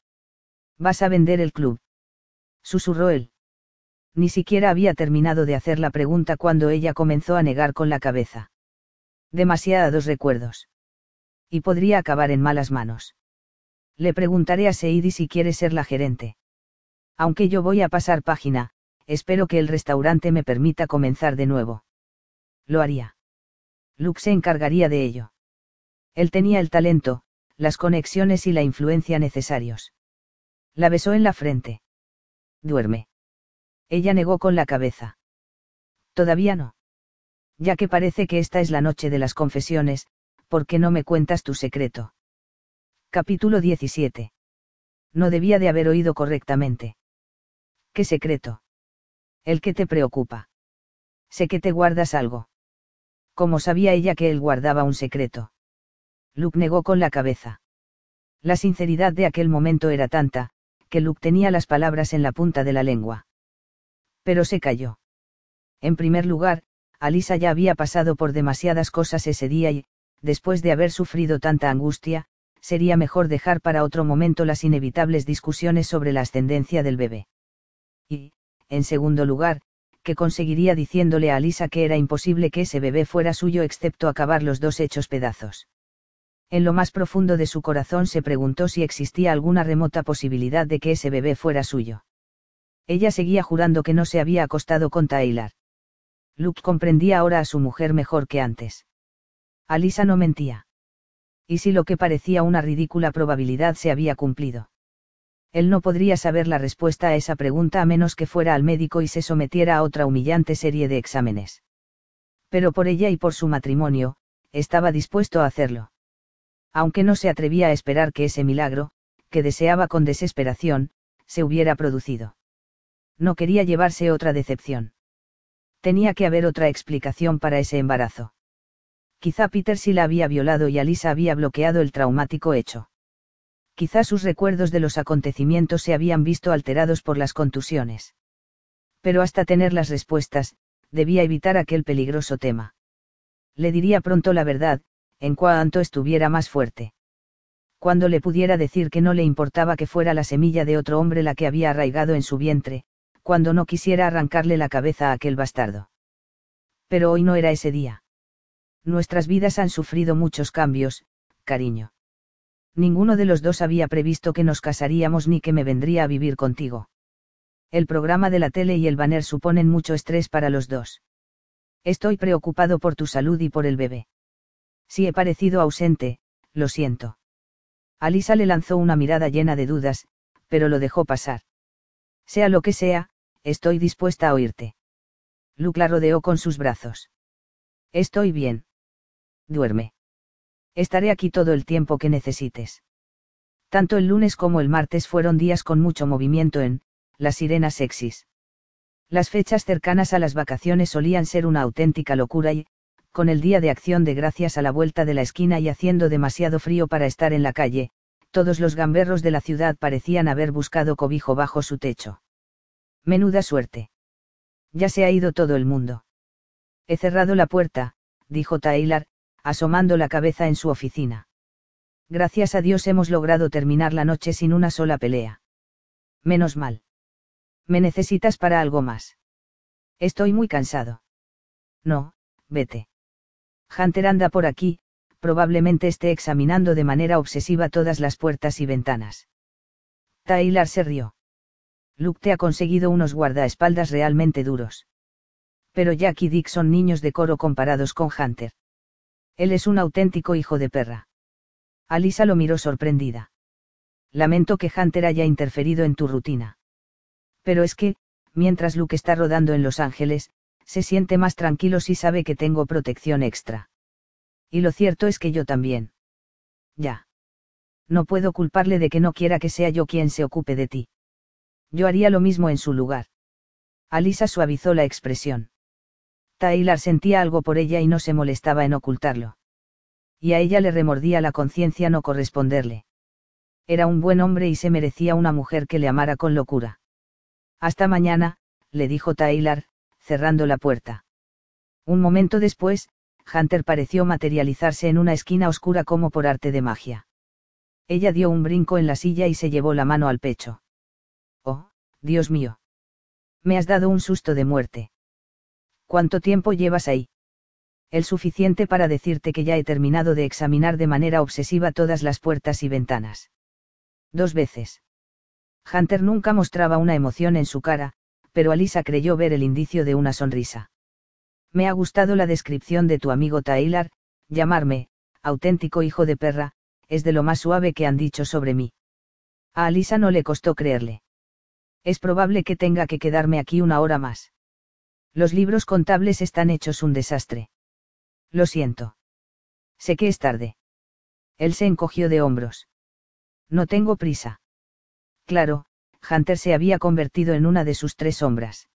¿Vas a vender el club? Susurró él. Ni siquiera había terminado de hacer la pregunta cuando ella comenzó a negar con la cabeza. Demasiados recuerdos. Y podría acabar en malas manos. Le preguntaré a Seidi si quiere ser la gerente. Aunque yo voy a pasar página, espero que el restaurante me permita comenzar de nuevo. Lo haría. Luke se encargaría de ello. Él tenía el talento, las conexiones y la influencia necesarios. La besó en la frente. Duerme. Ella negó con la cabeza. Todavía no. Ya que parece que esta es la noche de las confesiones, ¿por qué no me cuentas tu secreto? Capítulo 17. No debía de haber oído correctamente. ¿Qué secreto? El que te preocupa. Sé que te guardas algo. ¿Cómo sabía ella que él guardaba un secreto? Luke negó con la cabeza. La sinceridad de aquel momento era tanta, que Luke tenía las palabras en la punta de la lengua. Pero se calló. En primer lugar, Alisa ya había pasado por demasiadas cosas ese día y, después de haber sufrido tanta angustia, sería mejor dejar para otro momento las inevitables discusiones sobre la ascendencia del bebé. Y, en segundo lugar, que conseguiría diciéndole a Alisa que era imposible que ese bebé fuera suyo excepto acabar los dos hechos pedazos. En lo más profundo de su corazón se preguntó si existía alguna remota posibilidad de que ese bebé fuera suyo. Ella seguía jurando que no se había acostado con Taylor. Luke comprendía ahora a su mujer mejor que antes. Alisa no mentía. Y si lo que parecía una ridícula probabilidad se había cumplido. Él no podría saber la respuesta a esa pregunta a menos que fuera al médico y se sometiera a otra humillante serie de exámenes. Pero por ella y por su matrimonio, estaba dispuesto a hacerlo aunque no se atrevía a esperar que ese milagro, que deseaba con desesperación, se hubiera producido. No quería llevarse otra decepción. Tenía que haber otra explicación para ese embarazo. Quizá Peter sí la había violado y Alisa había bloqueado el traumático hecho. Quizá sus recuerdos de los acontecimientos se habían visto alterados por las contusiones. Pero hasta tener las respuestas, debía evitar aquel peligroso tema. Le diría pronto la verdad, en cuanto estuviera más fuerte. Cuando le pudiera decir que no le importaba que fuera la semilla de otro hombre la que había arraigado en su vientre, cuando no quisiera arrancarle la cabeza a aquel bastardo. Pero hoy no era ese día. Nuestras vidas han sufrido muchos cambios, cariño. Ninguno de los dos había previsto que nos casaríamos ni que me vendría a vivir contigo. El programa de la tele y el banner suponen mucho estrés para los dos. Estoy preocupado por tu salud y por el bebé. Si he parecido ausente, lo siento. Alisa le lanzó una mirada llena de dudas, pero lo dejó pasar. Sea lo que sea, estoy dispuesta a oírte. Luke la rodeó con sus brazos. Estoy bien. Duerme. Estaré aquí todo el tiempo que necesites. Tanto el lunes como el martes fueron días con mucho movimiento en, las sirenas sexys. Las fechas cercanas a las vacaciones solían ser una auténtica locura y, con el día de acción de gracias a la vuelta de la esquina y haciendo demasiado frío para estar en la calle, todos los gamberros de la ciudad parecían haber buscado cobijo bajo su techo. Menuda suerte. Ya se ha ido todo el mundo. He cerrado la puerta, dijo Taylor, asomando la cabeza en su oficina. Gracias a Dios hemos logrado terminar la noche sin una sola pelea. Menos mal. ¿Me necesitas para algo más? Estoy muy cansado. No, vete. Hunter anda por aquí, probablemente esté examinando de manera obsesiva todas las puertas y ventanas. Taylor se rió. Luke te ha conseguido unos guardaespaldas realmente duros. Pero Jack y Dick son niños de coro comparados con Hunter. Él es un auténtico hijo de perra. Alisa lo miró sorprendida. Lamento que Hunter haya interferido en tu rutina. Pero es que, mientras Luke está rodando en Los Ángeles, se siente más tranquilo si sabe que tengo protección extra. Y lo cierto es que yo también. Ya. No puedo culparle de que no quiera que sea yo quien se ocupe de ti. Yo haría lo mismo en su lugar. Alisa suavizó la expresión. Taylor sentía algo por ella y no se molestaba en ocultarlo. Y a ella le remordía la conciencia no corresponderle. Era un buen hombre y se merecía una mujer que le amara con locura. Hasta mañana, le dijo Taylor, cerrando la puerta. Un momento después, Hunter pareció materializarse en una esquina oscura como por arte de magia. Ella dio un brinco en la silla y se llevó la mano al pecho. Oh, Dios mío. Me has dado un susto de muerte. ¿Cuánto tiempo llevas ahí? El suficiente para decirte que ya he terminado de examinar de manera obsesiva todas las puertas y ventanas. Dos veces. Hunter nunca mostraba una emoción en su cara, pero Alisa creyó ver el indicio de una sonrisa. Me ha gustado la descripción de tu amigo Taylor, llamarme, auténtico hijo de perra, es de lo más suave que han dicho sobre mí. A Alisa no le costó creerle. Es probable que tenga que quedarme aquí una hora más. Los libros contables están hechos un desastre. Lo siento. Sé que es tarde. Él se encogió de hombros. No tengo prisa. Claro, Hunter se había convertido en una de sus tres sombras.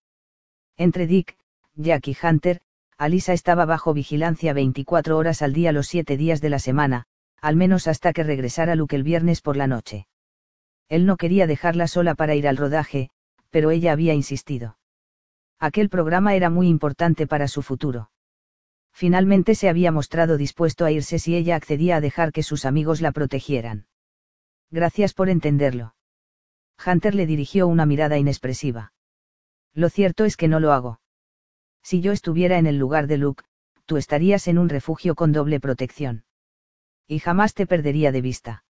Entre Dick, Jackie Hunter, Alisa estaba bajo vigilancia 24 horas al día los 7 días de la semana, al menos hasta que regresara Luke el viernes por la noche. Él no quería dejarla sola para ir al rodaje, pero ella había insistido. Aquel programa era muy importante para su futuro. Finalmente se había mostrado dispuesto a irse si ella accedía a dejar que sus amigos la protegieran. Gracias por entenderlo. Hunter le dirigió una mirada inexpresiva. Lo cierto es que no lo hago. Si yo estuviera en el lugar de Luke, tú estarías en un refugio con doble protección. Y jamás te perdería de vista.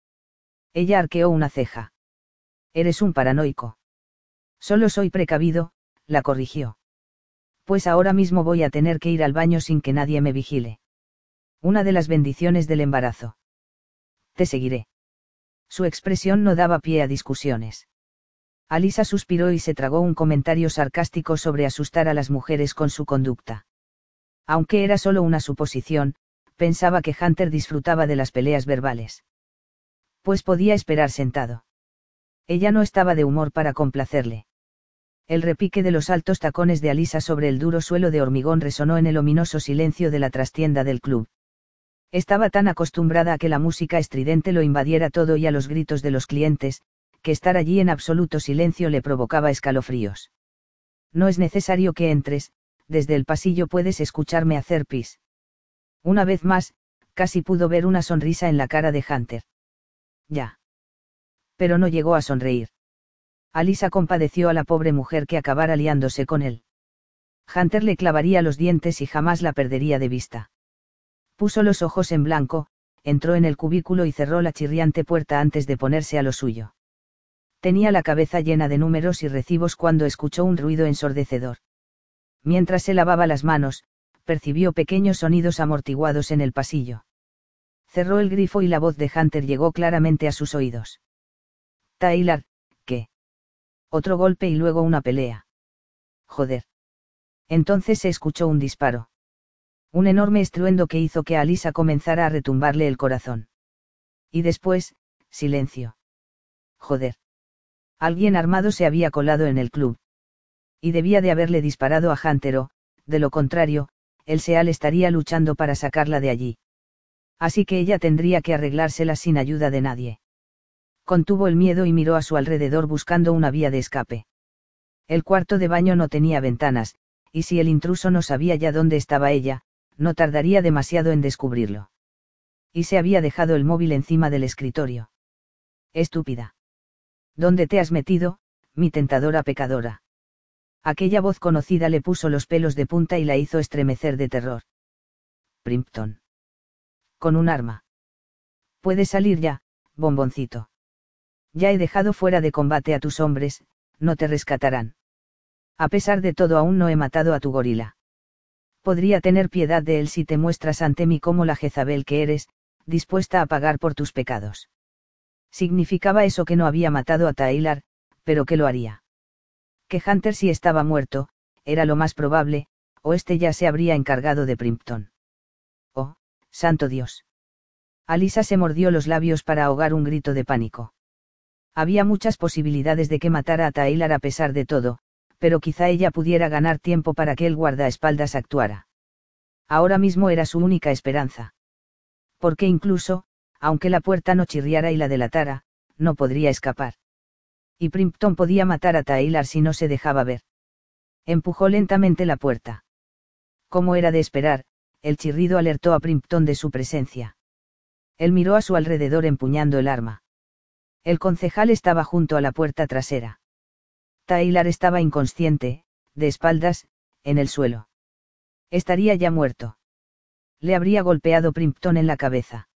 Ella arqueó una ceja. Eres un paranoico. Solo soy precavido, la corrigió. Pues ahora mismo voy a tener que ir al baño sin que nadie me vigile. Una de las bendiciones del embarazo. Te seguiré. Su expresión no daba pie a discusiones. Alisa suspiró y se tragó un comentario sarcástico sobre asustar a las mujeres con su conducta. Aunque era solo una suposición, pensaba que Hunter disfrutaba de las peleas verbales. Pues podía esperar sentado. Ella no estaba de humor para complacerle. El repique de los altos tacones de Alisa sobre el duro suelo de hormigón resonó en el ominoso silencio de la trastienda del club. Estaba tan acostumbrada a que la música estridente lo invadiera todo y a los gritos de los clientes, que estar allí en absoluto silencio le provocaba escalofríos. No es necesario que entres, desde el pasillo puedes escucharme hacer pis. Una vez más, casi pudo ver una sonrisa en la cara de Hunter. Ya. Pero no llegó a sonreír. Alisa compadeció a la pobre mujer que acabara liándose con él. Hunter le clavaría los dientes y jamás la perdería de vista. Puso los ojos en blanco, entró en el cubículo y cerró la chirriante puerta antes de ponerse a lo suyo. Tenía la cabeza llena de números y recibos cuando escuchó un ruido ensordecedor. Mientras se lavaba las manos, percibió pequeños sonidos amortiguados en el pasillo. Cerró el grifo y la voz de Hunter llegó claramente a sus oídos. Tyler, ¿qué? Otro golpe y luego una pelea. Joder. Entonces se escuchó un disparo. Un enorme estruendo que hizo que Alisa comenzara a retumbarle el corazón. Y después, silencio. Joder. Alguien armado se había colado en el club. Y debía de haberle disparado a Huntero, de lo contrario, el Seal estaría luchando para sacarla de allí. Así que ella tendría que arreglársela sin ayuda de nadie. Contuvo el miedo y miró a su alrededor buscando una vía de escape. El cuarto de baño no tenía ventanas, y si el intruso no sabía ya dónde estaba ella, no tardaría demasiado en descubrirlo. Y se había dejado el móvil encima del escritorio. Estúpida. ¿Dónde te has metido, mi tentadora pecadora? Aquella voz conocida le puso los pelos de punta y la hizo estremecer de terror. Primpton. Con un arma. Puedes salir ya, bomboncito. Ya he dejado fuera de combate a tus hombres, no te rescatarán. A pesar de todo aún no he matado a tu gorila. Podría tener piedad de él si te muestras ante mí como la Jezabel que eres, dispuesta a pagar por tus pecados. Significaba eso que no había matado a Tyler, pero que lo haría. Que Hunter si estaba muerto, era lo más probable, o este ya se habría encargado de Primpton. Oh, santo Dios. Alisa se mordió los labios para ahogar un grito de pánico. Había muchas posibilidades de que matara a Tyler a pesar de todo, pero quizá ella pudiera ganar tiempo para que el guardaespaldas actuara. Ahora mismo era su única esperanza. Porque incluso, aunque la puerta no chirriara y la delatara, no podría escapar. Y Primpton podía matar a Tyler si no se dejaba ver. Empujó lentamente la puerta. Como era de esperar, el chirrido alertó a Primpton de su presencia. Él miró a su alrededor empuñando el arma. El concejal estaba junto a la puerta trasera. Tyler estaba inconsciente, de espaldas, en el suelo. Estaría ya muerto. Le habría golpeado Primpton en la cabeza.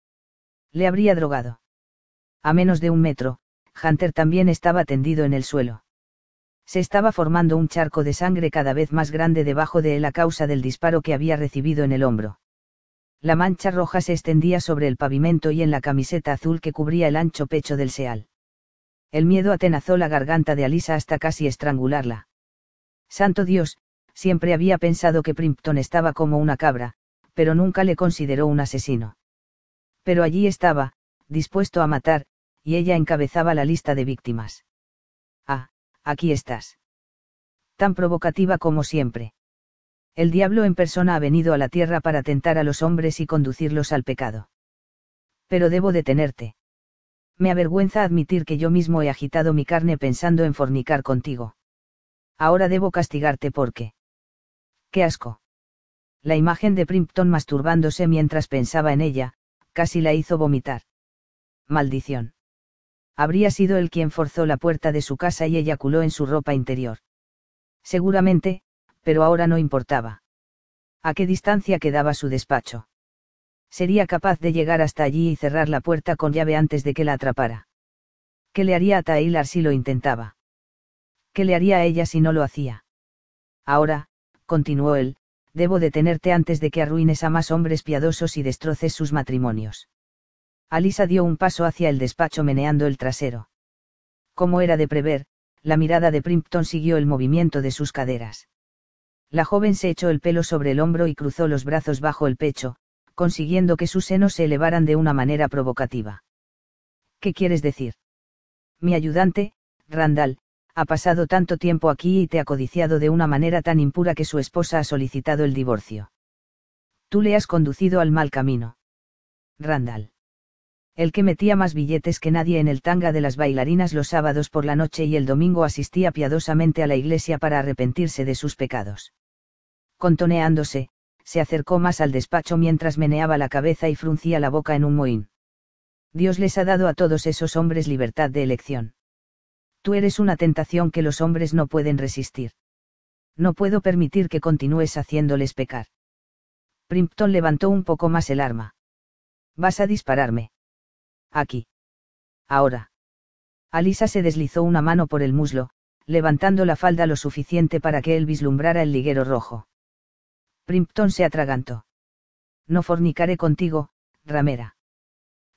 Le habría drogado. A menos de un metro, Hunter también estaba tendido en el suelo. Se estaba formando un charco de sangre cada vez más grande debajo de él a causa del disparo que había recibido en el hombro. La mancha roja se extendía sobre el pavimento y en la camiseta azul que cubría el ancho pecho del Seal. El miedo atenazó la garganta de Alisa hasta casi estrangularla. Santo Dios, siempre había pensado que Primpton estaba como una cabra, pero nunca le consideró un asesino. Pero allí estaba, dispuesto a matar, y ella encabezaba la lista de víctimas. Ah, aquí estás. Tan provocativa como siempre. El diablo en persona ha venido a la tierra para tentar a los hombres y conducirlos al pecado. Pero debo detenerte. Me avergüenza admitir que yo mismo he agitado mi carne pensando en fornicar contigo. Ahora debo castigarte porque. ¡Qué asco! La imagen de Primpton masturbándose mientras pensaba en ella, casi la hizo vomitar. Maldición. Habría sido él quien forzó la puerta de su casa y eyaculó en su ropa interior. Seguramente, pero ahora no importaba. ¿A qué distancia quedaba su despacho? Sería capaz de llegar hasta allí y cerrar la puerta con llave antes de que la atrapara. ¿Qué le haría a Taylor si lo intentaba? ¿Qué le haría a ella si no lo hacía? Ahora, continuó él, debo detenerte antes de que arruines a más hombres piadosos y destroces sus matrimonios. Alisa dio un paso hacia el despacho meneando el trasero. Como era de prever, la mirada de Primpton siguió el movimiento de sus caderas. La joven se echó el pelo sobre el hombro y cruzó los brazos bajo el pecho, consiguiendo que sus senos se elevaran de una manera provocativa. ¿Qué quieres decir? Mi ayudante, Randall, ha pasado tanto tiempo aquí y te ha codiciado de una manera tan impura que su esposa ha solicitado el divorcio. Tú le has conducido al mal camino. Randall. El que metía más billetes que nadie en el tanga de las bailarinas los sábados por la noche y el domingo asistía piadosamente a la iglesia para arrepentirse de sus pecados. Contoneándose, se acercó más al despacho mientras meneaba la cabeza y fruncía la boca en un mohín. Dios les ha dado a todos esos hombres libertad de elección tú eres una tentación que los hombres no pueden resistir. No puedo permitir que continúes haciéndoles pecar. Primpton levantó un poco más el arma. Vas a dispararme. Aquí. Ahora. Alisa se deslizó una mano por el muslo, levantando la falda lo suficiente para que él vislumbrara el liguero rojo. Primpton se atragantó. No fornicaré contigo, ramera.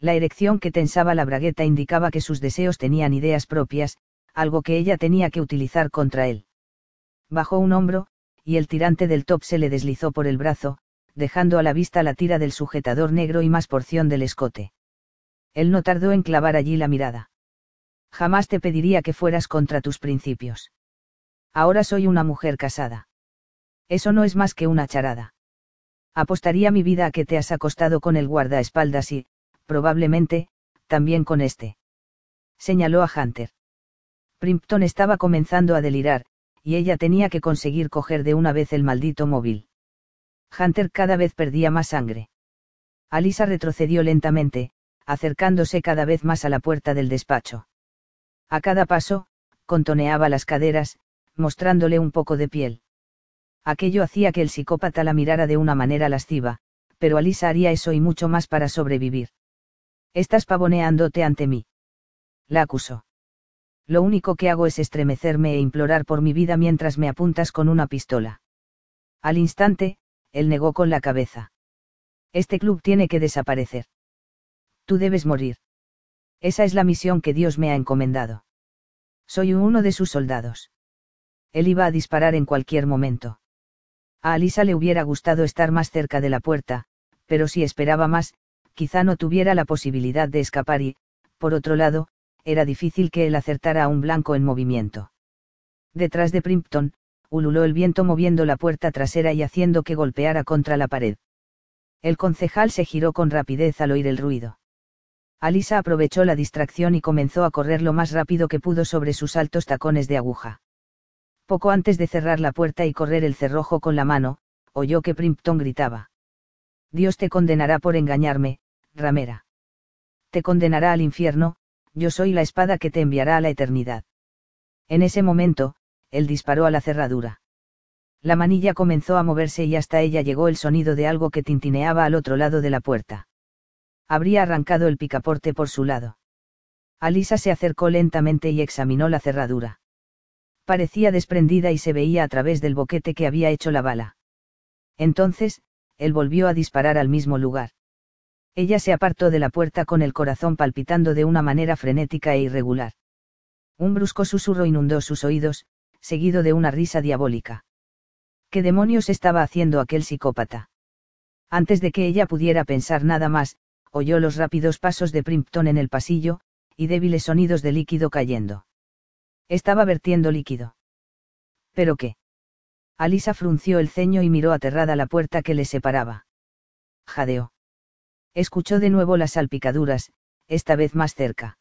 La erección que tensaba la bragueta indicaba que sus deseos tenían ideas propias, algo que ella tenía que utilizar contra él. Bajó un hombro, y el tirante del top se le deslizó por el brazo, dejando a la vista la tira del sujetador negro y más porción del escote. Él no tardó en clavar allí la mirada. Jamás te pediría que fueras contra tus principios. Ahora soy una mujer casada. Eso no es más que una charada. Apostaría mi vida a que te has acostado con el guardaespaldas y, probablemente, también con este. Señaló a Hunter. Primpton estaba comenzando a delirar, y ella tenía que conseguir coger de una vez el maldito móvil. Hunter cada vez perdía más sangre. Alisa retrocedió lentamente, acercándose cada vez más a la puerta del despacho. A cada paso, contoneaba las caderas, mostrándole un poco de piel. Aquello hacía que el psicópata la mirara de una manera lasciva, pero Alisa haría eso y mucho más para sobrevivir. Estás pavoneándote ante mí. La acusó lo único que hago es estremecerme e implorar por mi vida mientras me apuntas con una pistola. Al instante, él negó con la cabeza. Este club tiene que desaparecer. Tú debes morir. Esa es la misión que Dios me ha encomendado. Soy uno de sus soldados. Él iba a disparar en cualquier momento. A Alisa le hubiera gustado estar más cerca de la puerta, pero si esperaba más, quizá no tuviera la posibilidad de escapar y, por otro lado, era difícil que él acertara a un blanco en movimiento. Detrás de Primpton, ululó el viento moviendo la puerta trasera y haciendo que golpeara contra la pared. El concejal se giró con rapidez al oír el ruido. Alisa aprovechó la distracción y comenzó a correr lo más rápido que pudo sobre sus altos tacones de aguja. Poco antes de cerrar la puerta y correr el cerrojo con la mano, oyó que Primpton gritaba. Dios te condenará por engañarme, ramera. Te condenará al infierno, yo soy la espada que te enviará a la eternidad. En ese momento, él disparó a la cerradura. La manilla comenzó a moverse y hasta ella llegó el sonido de algo que tintineaba al otro lado de la puerta. Habría arrancado el picaporte por su lado. Alisa se acercó lentamente y examinó la cerradura. Parecía desprendida y se veía a través del boquete que había hecho la bala. Entonces, él volvió a disparar al mismo lugar. Ella se apartó de la puerta con el corazón palpitando de una manera frenética e irregular. Un brusco susurro inundó sus oídos, seguido de una risa diabólica. ¿Qué demonios estaba haciendo aquel psicópata? Antes de que ella pudiera pensar nada más, oyó los rápidos pasos de Primpton en el pasillo, y débiles sonidos de líquido cayendo. Estaba vertiendo líquido. ¿Pero qué? Alisa frunció el ceño y miró aterrada la puerta que le separaba. Jadeó. Escuchó de nuevo las salpicaduras, esta vez más cerca.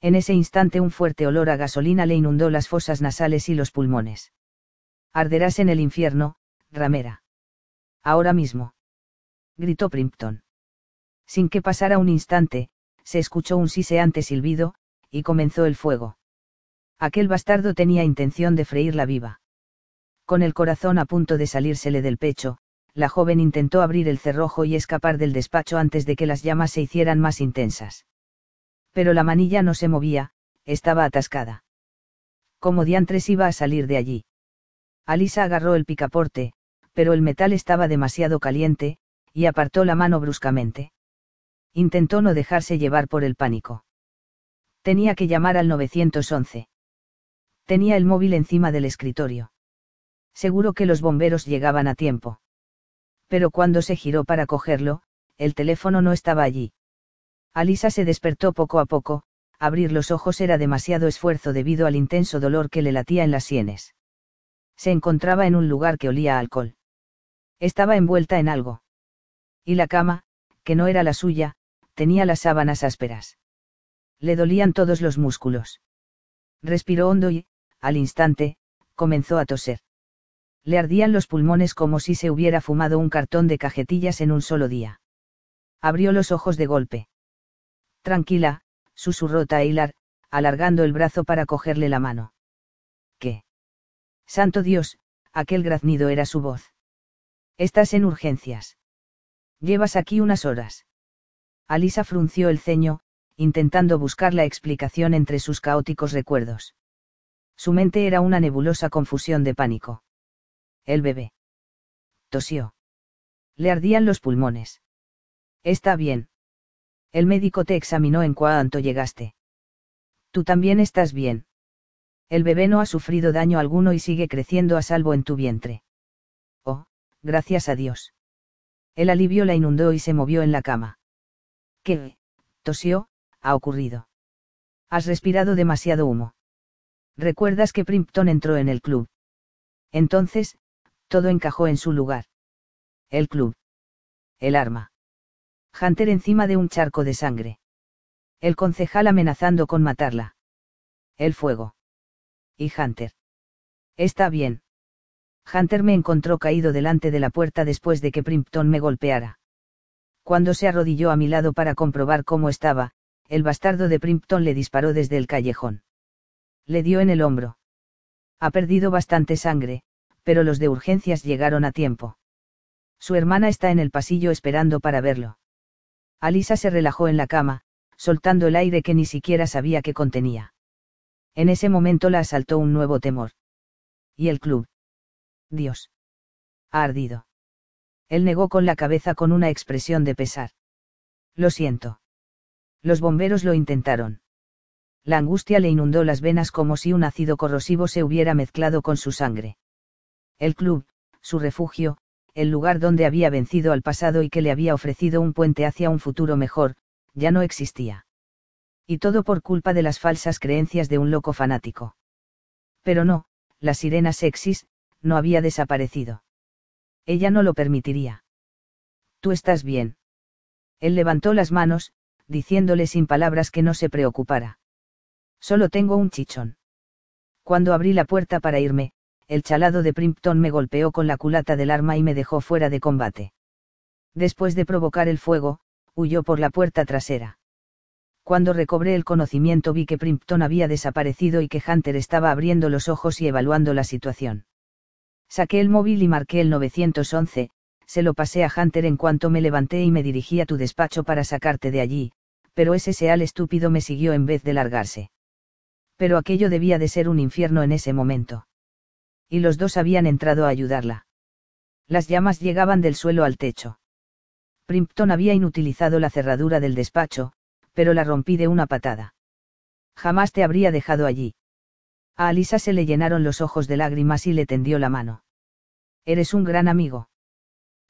En ese instante un fuerte olor a gasolina le inundó las fosas nasales y los pulmones. Arderás en el infierno, ramera. Ahora mismo. Gritó Primpton. Sin que pasara un instante, se escuchó un siseante silbido, y comenzó el fuego. Aquel bastardo tenía intención de freírla viva. Con el corazón a punto de salírsele del pecho, la joven intentó abrir el cerrojo y escapar del despacho antes de que las llamas se hicieran más intensas. Pero la manilla no se movía, estaba atascada. ¿Cómo diantres iba a salir de allí? Alisa agarró el picaporte, pero el metal estaba demasiado caliente, y apartó la mano bruscamente. Intentó no dejarse llevar por el pánico. Tenía que llamar al 911. Tenía el móvil encima del escritorio. Seguro que los bomberos llegaban a tiempo. Pero cuando se giró para cogerlo, el teléfono no estaba allí. Alisa se despertó poco a poco, abrir los ojos era demasiado esfuerzo debido al intenso dolor que le latía en las sienes. Se encontraba en un lugar que olía a alcohol. Estaba envuelta en algo. Y la cama, que no era la suya, tenía las sábanas ásperas. Le dolían todos los músculos. Respiró hondo y, al instante, comenzó a toser. Le ardían los pulmones como si se hubiera fumado un cartón de cajetillas en un solo día. Abrió los ojos de golpe. Tranquila, susurró Taylor, alargando el brazo para cogerle la mano. ¿Qué? Santo Dios, aquel graznido era su voz. Estás en urgencias. Llevas aquí unas horas. Alisa frunció el ceño, intentando buscar la explicación entre sus caóticos recuerdos. Su mente era una nebulosa confusión de pánico. El bebé. Tosió. Le ardían los pulmones. Está bien. El médico te examinó en cuanto llegaste. Tú también estás bien. El bebé no ha sufrido daño alguno y sigue creciendo a salvo en tu vientre. Oh, gracias a Dios. El alivio la inundó y se movió en la cama. ¿Qué? tosió, ha ocurrido. Has respirado demasiado humo. ¿Recuerdas que Primpton entró en el club? Entonces, todo encajó en su lugar. El club. El arma. Hunter encima de un charco de sangre. El concejal amenazando con matarla. El fuego. Y Hunter. Está bien. Hunter me encontró caído delante de la puerta después de que Primpton me golpeara. Cuando se arrodilló a mi lado para comprobar cómo estaba, el bastardo de Primpton le disparó desde el callejón. Le dio en el hombro. Ha perdido bastante sangre, pero los de urgencias llegaron a tiempo. Su hermana está en el pasillo esperando para verlo. Alisa se relajó en la cama, soltando el aire que ni siquiera sabía que contenía. En ese momento la asaltó un nuevo temor. ¿Y el club? Dios. Ha ardido. Él negó con la cabeza con una expresión de pesar. Lo siento. Los bomberos lo intentaron. La angustia le inundó las venas como si un ácido corrosivo se hubiera mezclado con su sangre. El club, su refugio, el lugar donde había vencido al pasado y que le había ofrecido un puente hacia un futuro mejor, ya no existía. Y todo por culpa de las falsas creencias de un loco fanático. Pero no, la sirena sexis, no había desaparecido. Ella no lo permitiría. Tú estás bien. Él levantó las manos, diciéndole sin palabras que no se preocupara. Solo tengo un chichón. Cuando abrí la puerta para irme, el chalado de Primpton me golpeó con la culata del arma y me dejó fuera de combate. Después de provocar el fuego, huyó por la puerta trasera. Cuando recobré el conocimiento vi que Primpton había desaparecido y que Hunter estaba abriendo los ojos y evaluando la situación. Saqué el móvil y marqué el 911, se lo pasé a Hunter en cuanto me levanté y me dirigí a tu despacho para sacarte de allí, pero ese seal estúpido me siguió en vez de largarse. Pero aquello debía de ser un infierno en ese momento y los dos habían entrado a ayudarla. Las llamas llegaban del suelo al techo. Primpton había inutilizado la cerradura del despacho, pero la rompí de una patada. Jamás te habría dejado allí. A Alisa se le llenaron los ojos de lágrimas y le tendió la mano. Eres un gran amigo.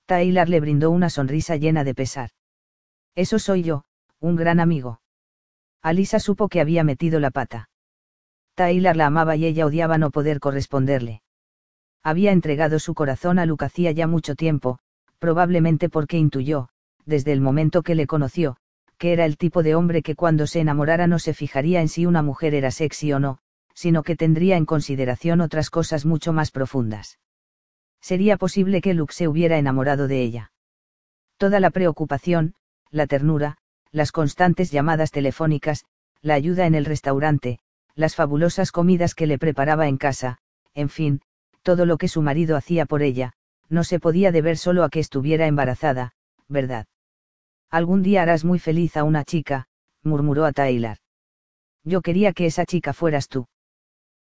Taylor le brindó una sonrisa llena de pesar. Eso soy yo, un gran amigo. Alisa supo que había metido la pata. Taylor la amaba y ella odiaba no poder corresponderle. Había entregado su corazón a Luke ya mucho tiempo, probablemente porque intuyó, desde el momento que le conoció, que era el tipo de hombre que cuando se enamorara no se fijaría en si una mujer era sexy o no, sino que tendría en consideración otras cosas mucho más profundas. Sería posible que Luke se hubiera enamorado de ella. Toda la preocupación, la ternura, las constantes llamadas telefónicas, la ayuda en el restaurante, las fabulosas comidas que le preparaba en casa, en fin, todo lo que su marido hacía por ella, no se podía deber solo a que estuviera embarazada, ¿verdad? Algún día harás muy feliz a una chica, murmuró a Taylor. Yo quería que esa chica fueras tú.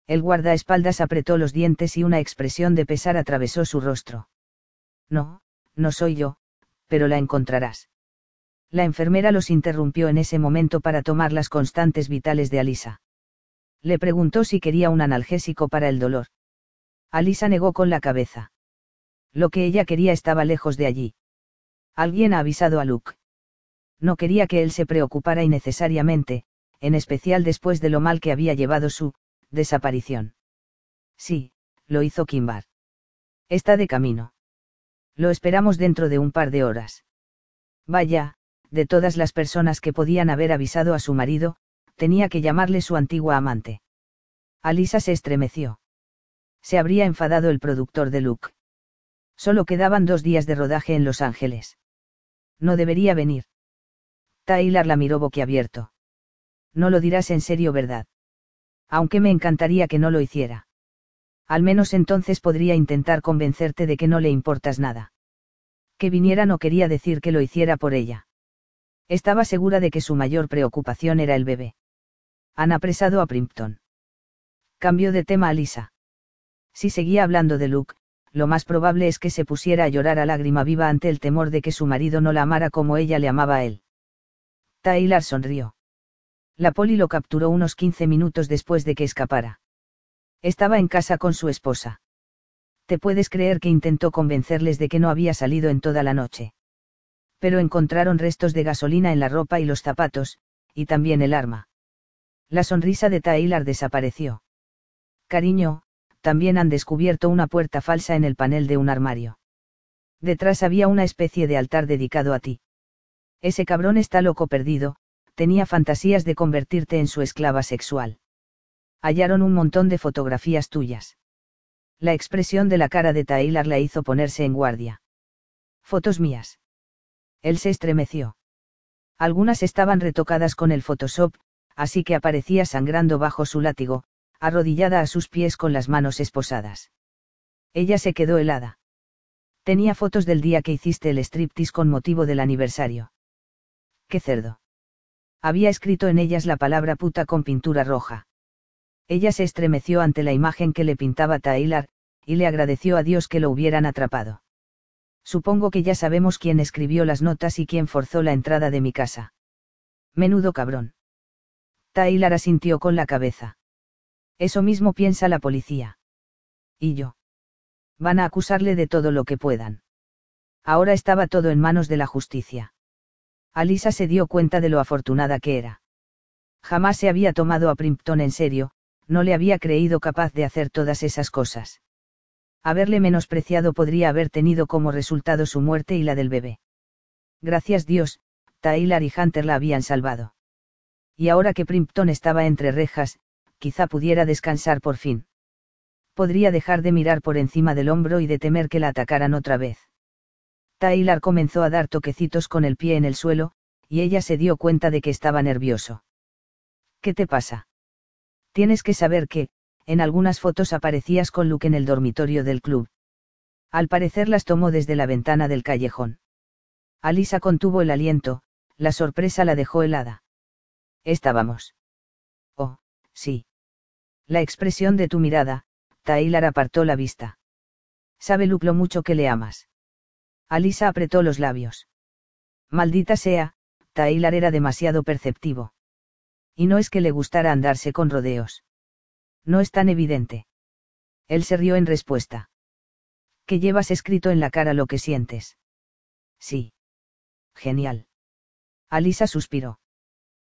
El guardaespaldas apretó los dientes y una expresión de pesar atravesó su rostro. No, no soy yo, pero la encontrarás. La enfermera los interrumpió en ese momento para tomar las constantes vitales de Alisa. Le preguntó si quería un analgésico para el dolor. Alisa negó con la cabeza. Lo que ella quería estaba lejos de allí. Alguien ha avisado a Luke. No quería que él se preocupara innecesariamente, en especial después de lo mal que había llevado su desaparición. Sí, lo hizo Kimbar. Está de camino. Lo esperamos dentro de un par de horas. Vaya, de todas las personas que podían haber avisado a su marido, tenía que llamarle su antigua amante. Alisa se estremeció. Se habría enfadado el productor de Luke. Solo quedaban dos días de rodaje en Los Ángeles. No debería venir. Taylor la miró boquiabierto. No lo dirás en serio, ¿verdad? Aunque me encantaría que no lo hiciera. Al menos entonces podría intentar convencerte de que no le importas nada. Que viniera no quería decir que lo hiciera por ella. Estaba segura de que su mayor preocupación era el bebé. Han apresado a Primpton. Cambió de tema a Lisa. Si seguía hablando de Luke, lo más probable es que se pusiera a llorar a lágrima viva ante el temor de que su marido no la amara como ella le amaba a él. Taylor sonrió. La poli lo capturó unos 15 minutos después de que escapara. Estaba en casa con su esposa. Te puedes creer que intentó convencerles de que no había salido en toda la noche. Pero encontraron restos de gasolina en la ropa y los zapatos, y también el arma. La sonrisa de Taylor desapareció. Cariño, también han descubierto una puerta falsa en el panel de un armario. Detrás había una especie de altar dedicado a ti. Ese cabrón está loco perdido, tenía fantasías de convertirte en su esclava sexual. Hallaron un montón de fotografías tuyas. La expresión de la cara de Taylor la hizo ponerse en guardia. Fotos mías. Él se estremeció. Algunas estaban retocadas con el Photoshop, así que aparecía sangrando bajo su látigo, arrodillada a sus pies con las manos esposadas. Ella se quedó helada. Tenía fotos del día que hiciste el striptease con motivo del aniversario. ¡Qué cerdo! había escrito en ellas la palabra puta con pintura roja. Ella se estremeció ante la imagen que le pintaba Taylor, y le agradeció a Dios que lo hubieran atrapado. Supongo que ya sabemos quién escribió las notas y quién forzó la entrada de mi casa. Menudo cabrón. Taylor asintió con la cabeza. Eso mismo piensa la policía. ¿Y yo? Van a acusarle de todo lo que puedan. Ahora estaba todo en manos de la justicia. Alisa se dio cuenta de lo afortunada que era. Jamás se había tomado a Primpton en serio, no le había creído capaz de hacer todas esas cosas. Haberle menospreciado podría haber tenido como resultado su muerte y la del bebé. Gracias Dios, Taylor y Hunter la habían salvado. Y ahora que Primpton estaba entre rejas, quizá pudiera descansar por fin. Podría dejar de mirar por encima del hombro y de temer que la atacaran otra vez. Taylor comenzó a dar toquecitos con el pie en el suelo, y ella se dio cuenta de que estaba nervioso. ¿Qué te pasa? Tienes que saber que, en algunas fotos aparecías con Luke en el dormitorio del club. Al parecer las tomó desde la ventana del callejón. Alisa contuvo el aliento, la sorpresa la dejó helada. Estábamos. Sí. La expresión de tu mirada, Taylor apartó la vista. Sabe Luke lo mucho que le amas. Alisa apretó los labios. Maldita sea, Taylor era demasiado perceptivo. Y no es que le gustara andarse con rodeos. No es tan evidente. Él se rió en respuesta. Que llevas escrito en la cara lo que sientes. Sí. Genial. Alisa suspiró.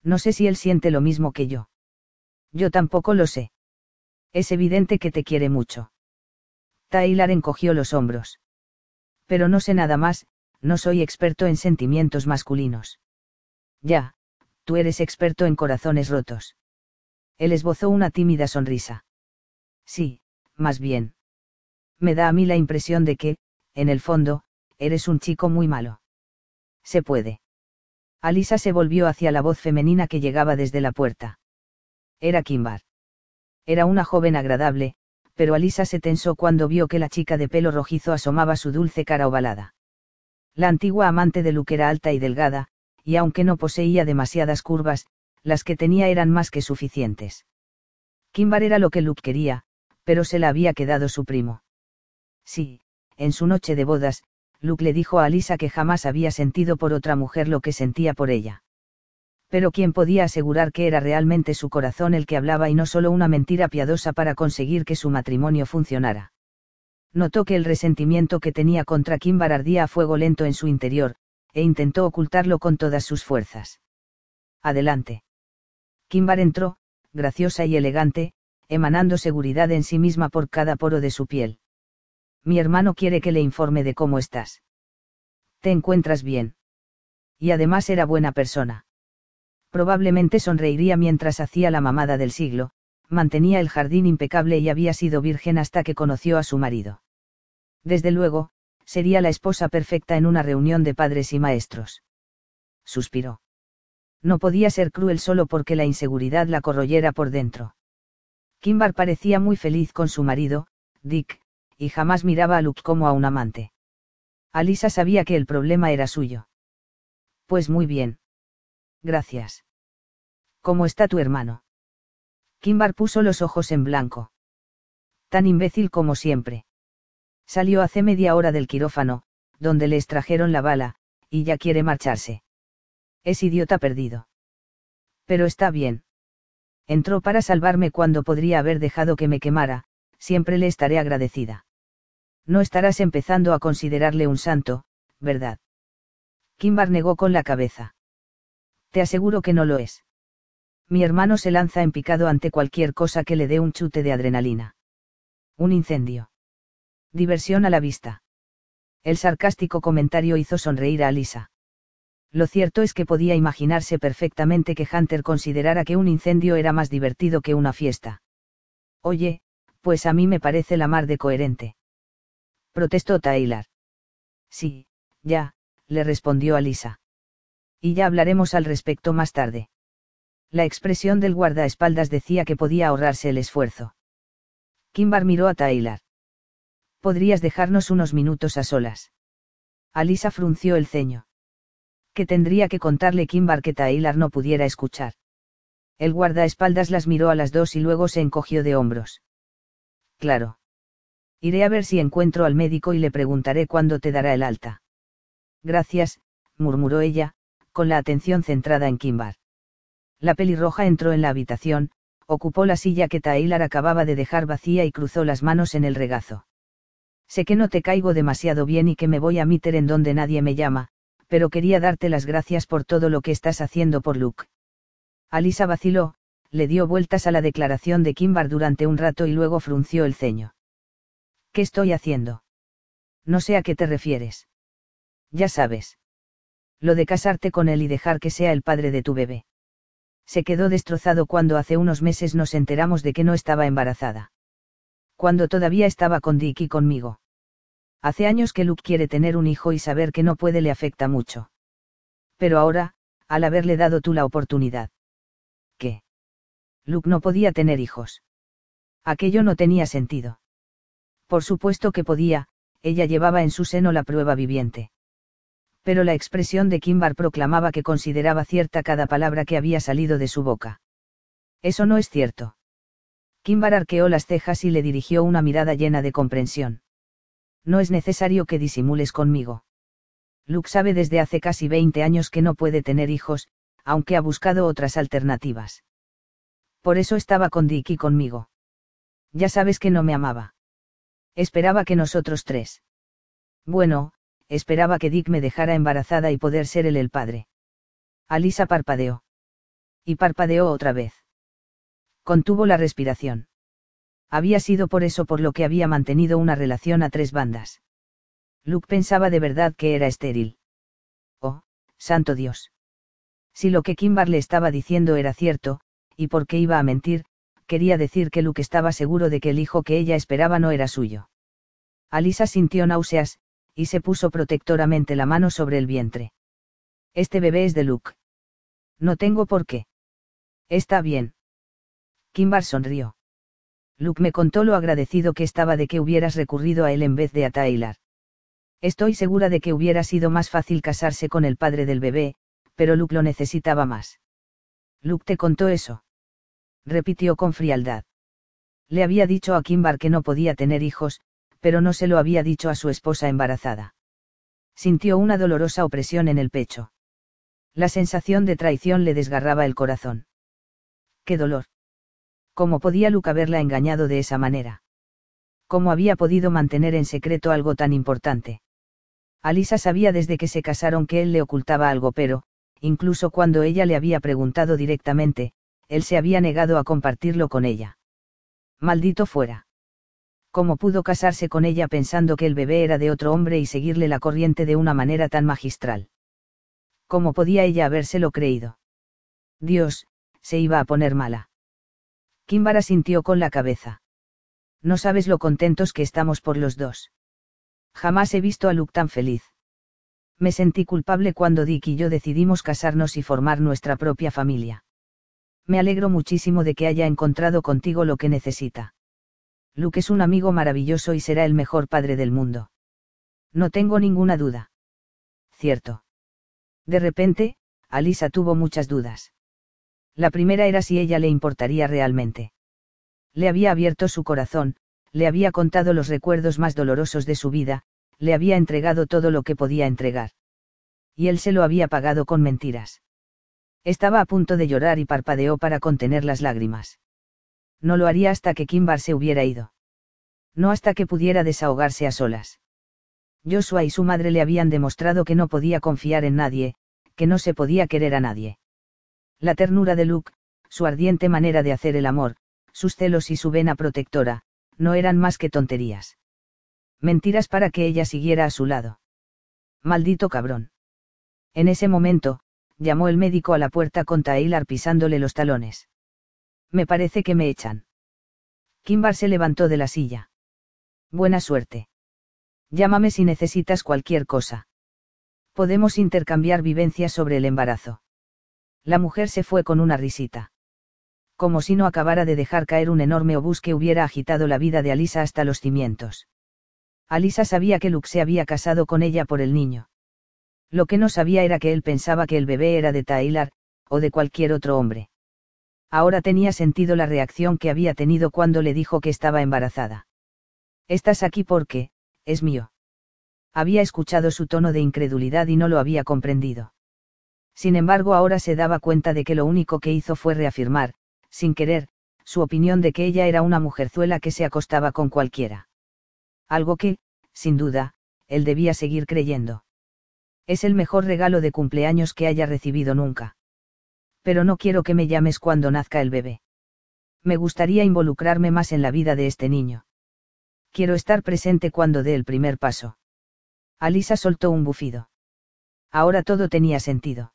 No sé si él siente lo mismo que yo. Yo tampoco lo sé. Es evidente que te quiere mucho. Tyler encogió los hombros. Pero no sé nada más, no soy experto en sentimientos masculinos. Ya, tú eres experto en corazones rotos. Él esbozó una tímida sonrisa. Sí, más bien. Me da a mí la impresión de que, en el fondo, eres un chico muy malo. Se puede. Alisa se volvió hacia la voz femenina que llegaba desde la puerta. Era Kimbar. Era una joven agradable, pero Alisa se tensó cuando vio que la chica de pelo rojizo asomaba su dulce cara ovalada. La antigua amante de Luke era alta y delgada, y aunque no poseía demasiadas curvas, las que tenía eran más que suficientes. Kimbar era lo que Luke quería, pero se la había quedado su primo. Sí, en su noche de bodas, Luke le dijo a Alisa que jamás había sentido por otra mujer lo que sentía por ella. Pero ¿quién podía asegurar que era realmente su corazón el que hablaba y no solo una mentira piadosa para conseguir que su matrimonio funcionara? Notó que el resentimiento que tenía contra Kimbar ardía a fuego lento en su interior, e intentó ocultarlo con todas sus fuerzas. Adelante. Kimbar entró, graciosa y elegante, emanando seguridad en sí misma por cada poro de su piel. Mi hermano quiere que le informe de cómo estás. ¿Te encuentras bien? Y además era buena persona probablemente sonreiría mientras hacía la mamada del siglo, mantenía el jardín impecable y había sido virgen hasta que conoció a su marido. Desde luego, sería la esposa perfecta en una reunión de padres y maestros. Suspiró. No podía ser cruel solo porque la inseguridad la corroyera por dentro. Kimbar parecía muy feliz con su marido, Dick, y jamás miraba a Luke como a un amante. Alisa sabía que el problema era suyo. Pues muy bien. Gracias. ¿Cómo está tu hermano? Kimbar puso los ojos en blanco. Tan imbécil como siempre. Salió hace media hora del quirófano, donde le extrajeron la bala, y ya quiere marcharse. Es idiota perdido. Pero está bien. Entró para salvarme cuando podría haber dejado que me quemara, siempre le estaré agradecida. No estarás empezando a considerarle un santo, ¿verdad? Kimbar negó con la cabeza. Te aseguro que no lo es. Mi hermano se lanza en picado ante cualquier cosa que le dé un chute de adrenalina. Un incendio. Diversión a la vista. El sarcástico comentario hizo sonreír a Alisa. Lo cierto es que podía imaginarse perfectamente que Hunter considerara que un incendio era más divertido que una fiesta. Oye, pues a mí me parece la mar de coherente. Protestó Tyler. Sí, ya, le respondió Alisa. Y ya hablaremos al respecto más tarde. La expresión del guardaespaldas decía que podía ahorrarse el esfuerzo. Kimbar miró a Tyler. ¿Podrías dejarnos unos minutos a solas? Alisa frunció el ceño. ¿Qué tendría que contarle Kimbar que Tyler no pudiera escuchar? El guardaespaldas las miró a las dos y luego se encogió de hombros. Claro. Iré a ver si encuentro al médico y le preguntaré cuándo te dará el alta. Gracias, murmuró ella, con la atención centrada en Kimbar. La pelirroja entró en la habitación, ocupó la silla que Tyler acababa de dejar vacía y cruzó las manos en el regazo. Sé que no te caigo demasiado bien y que me voy a meter en donde nadie me llama, pero quería darte las gracias por todo lo que estás haciendo por Luke. Alisa vaciló, le dio vueltas a la declaración de Kimbar durante un rato y luego frunció el ceño. ¿Qué estoy haciendo? No sé a qué te refieres. Ya sabes lo de casarte con él y dejar que sea el padre de tu bebé. Se quedó destrozado cuando hace unos meses nos enteramos de que no estaba embarazada. Cuando todavía estaba con Dick y conmigo. Hace años que Luke quiere tener un hijo y saber que no puede le afecta mucho. Pero ahora, al haberle dado tú la oportunidad. ¿Qué? Luke no podía tener hijos. Aquello no tenía sentido. Por supuesto que podía, ella llevaba en su seno la prueba viviente pero la expresión de Kimbar proclamaba que consideraba cierta cada palabra que había salido de su boca. Eso no es cierto. Kimbar arqueó las cejas y le dirigió una mirada llena de comprensión. No es necesario que disimules conmigo. Luke sabe desde hace casi 20 años que no puede tener hijos, aunque ha buscado otras alternativas. Por eso estaba con Dick y conmigo. Ya sabes que no me amaba. Esperaba que nosotros tres. Bueno, esperaba que Dick me dejara embarazada y poder ser él el padre. Alisa parpadeó. Y parpadeó otra vez. Contuvo la respiración. Había sido por eso por lo que había mantenido una relación a tres bandas. Luke pensaba de verdad que era estéril. Oh, santo Dios. Si lo que Kimbar le estaba diciendo era cierto, y por qué iba a mentir, quería decir que Luke estaba seguro de que el hijo que ella esperaba no era suyo. Alisa sintió náuseas, y se puso protectoramente la mano sobre el vientre. Este bebé es de Luke. No tengo por qué. Está bien. Kimbar sonrió. Luke me contó lo agradecido que estaba de que hubieras recurrido a él en vez de a Tyler. Estoy segura de que hubiera sido más fácil casarse con el padre del bebé, pero Luke lo necesitaba más. Luke te contó eso. Repitió con frialdad. Le había dicho a Kimbar que no podía tener hijos, pero no se lo había dicho a su esposa embarazada. Sintió una dolorosa opresión en el pecho. La sensación de traición le desgarraba el corazón. ¡Qué dolor! ¿Cómo podía Luke haberla engañado de esa manera? ¿Cómo había podido mantener en secreto algo tan importante? Alisa sabía desde que se casaron que él le ocultaba algo, pero, incluso cuando ella le había preguntado directamente, él se había negado a compartirlo con ella. Maldito fuera. ¿Cómo pudo casarse con ella pensando que el bebé era de otro hombre y seguirle la corriente de una manera tan magistral? ¿Cómo podía ella habérselo creído? Dios, se iba a poner mala. Kimbara sintió con la cabeza. No sabes lo contentos que estamos por los dos. Jamás he visto a Luke tan feliz. Me sentí culpable cuando Dick y yo decidimos casarnos y formar nuestra propia familia. Me alegro muchísimo de que haya encontrado contigo lo que necesita. Luke es un amigo maravilloso y será el mejor padre del mundo. No tengo ninguna duda. Cierto. De repente, Alisa tuvo muchas dudas. La primera era si ella le importaría realmente. Le había abierto su corazón, le había contado los recuerdos más dolorosos de su vida, le había entregado todo lo que podía entregar. Y él se lo había pagado con mentiras. Estaba a punto de llorar y parpadeó para contener las lágrimas. No lo haría hasta que Kimbar se hubiera ido. No hasta que pudiera desahogarse a solas. Joshua y su madre le habían demostrado que no podía confiar en nadie, que no se podía querer a nadie. La ternura de Luke, su ardiente manera de hacer el amor, sus celos y su vena protectora, no eran más que tonterías. Mentiras para que ella siguiera a su lado. Maldito cabrón. En ese momento, llamó el médico a la puerta con Taylor pisándole los talones. Me parece que me echan. Kimbar se levantó de la silla. Buena suerte. Llámame si necesitas cualquier cosa. Podemos intercambiar vivencias sobre el embarazo. La mujer se fue con una risita como si no acabara de dejar caer un enorme obús que hubiera agitado la vida de Alisa hasta los cimientos. Alisa sabía que Luke se había casado con ella por el niño. Lo que no sabía era que él pensaba que el bebé era de Tyler, o de cualquier otro hombre. Ahora tenía sentido la reacción que había tenido cuando le dijo que estaba embarazada. Estás aquí porque, es mío. Había escuchado su tono de incredulidad y no lo había comprendido. Sin embargo, ahora se daba cuenta de que lo único que hizo fue reafirmar, sin querer, su opinión de que ella era una mujerzuela que se acostaba con cualquiera. Algo que, sin duda, él debía seguir creyendo. Es el mejor regalo de cumpleaños que haya recibido nunca. Pero no quiero que me llames cuando nazca el bebé. Me gustaría involucrarme más en la vida de este niño. Quiero estar presente cuando dé el primer paso. Alisa soltó un bufido. Ahora todo tenía sentido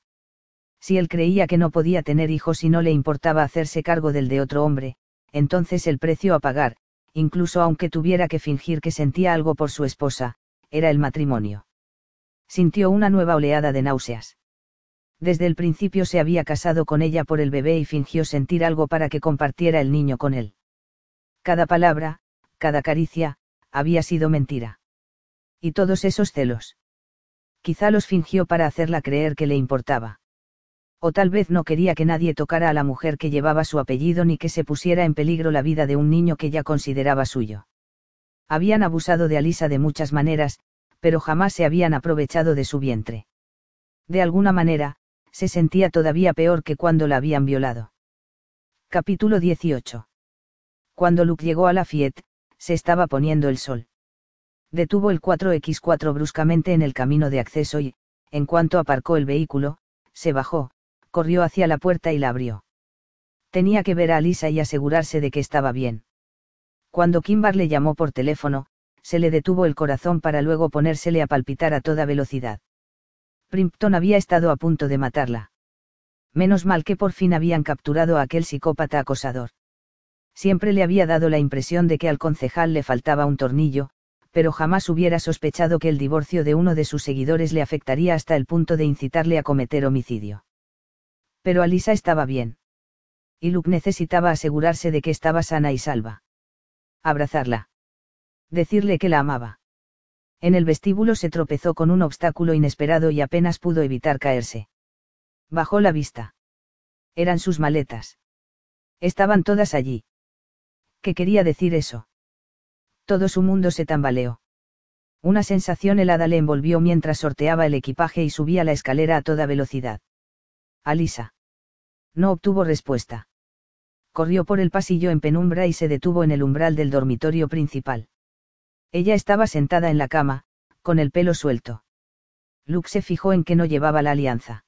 si él creía que no podía tener hijos y no le importaba hacerse cargo del de otro hombre, entonces el precio a pagar, incluso aunque tuviera que fingir que sentía algo por su esposa, era el matrimonio. Sintió una nueva oleada de náuseas. Desde el principio se había casado con ella por el bebé y fingió sentir algo para que compartiera el niño con él. Cada palabra, cada caricia, había sido mentira. Y todos esos celos. Quizá los fingió para hacerla creer que le importaba o tal vez no quería que nadie tocara a la mujer que llevaba su apellido ni que se pusiera en peligro la vida de un niño que ya consideraba suyo. Habían abusado de Alisa de muchas maneras, pero jamás se habían aprovechado de su vientre. De alguna manera, se sentía todavía peor que cuando la habían violado. Capítulo 18. Cuando Luke llegó a la Fiat, se estaba poniendo el sol. Detuvo el 4X4 bruscamente en el camino de acceso y, en cuanto aparcó el vehículo, se bajó, corrió hacia la puerta y la abrió. Tenía que ver a Alisa y asegurarse de que estaba bien. Cuando Kimbar le llamó por teléfono, se le detuvo el corazón para luego ponérsele a palpitar a toda velocidad. Primpton había estado a punto de matarla. Menos mal que por fin habían capturado a aquel psicópata acosador. Siempre le había dado la impresión de que al concejal le faltaba un tornillo, pero jamás hubiera sospechado que el divorcio de uno de sus seguidores le afectaría hasta el punto de incitarle a cometer homicidio. Pero Alisa estaba bien. Y Luke necesitaba asegurarse de que estaba sana y salva. Abrazarla. Decirle que la amaba. En el vestíbulo se tropezó con un obstáculo inesperado y apenas pudo evitar caerse. Bajó la vista. Eran sus maletas. Estaban todas allí. ¿Qué quería decir eso? todo su mundo se tambaleó. Una sensación helada le envolvió mientras sorteaba el equipaje y subía la escalera a toda velocidad. Alisa. No obtuvo respuesta. Corrió por el pasillo en penumbra y se detuvo en el umbral del dormitorio principal. Ella estaba sentada en la cama, con el pelo suelto. Luke se fijó en que no llevaba la alianza.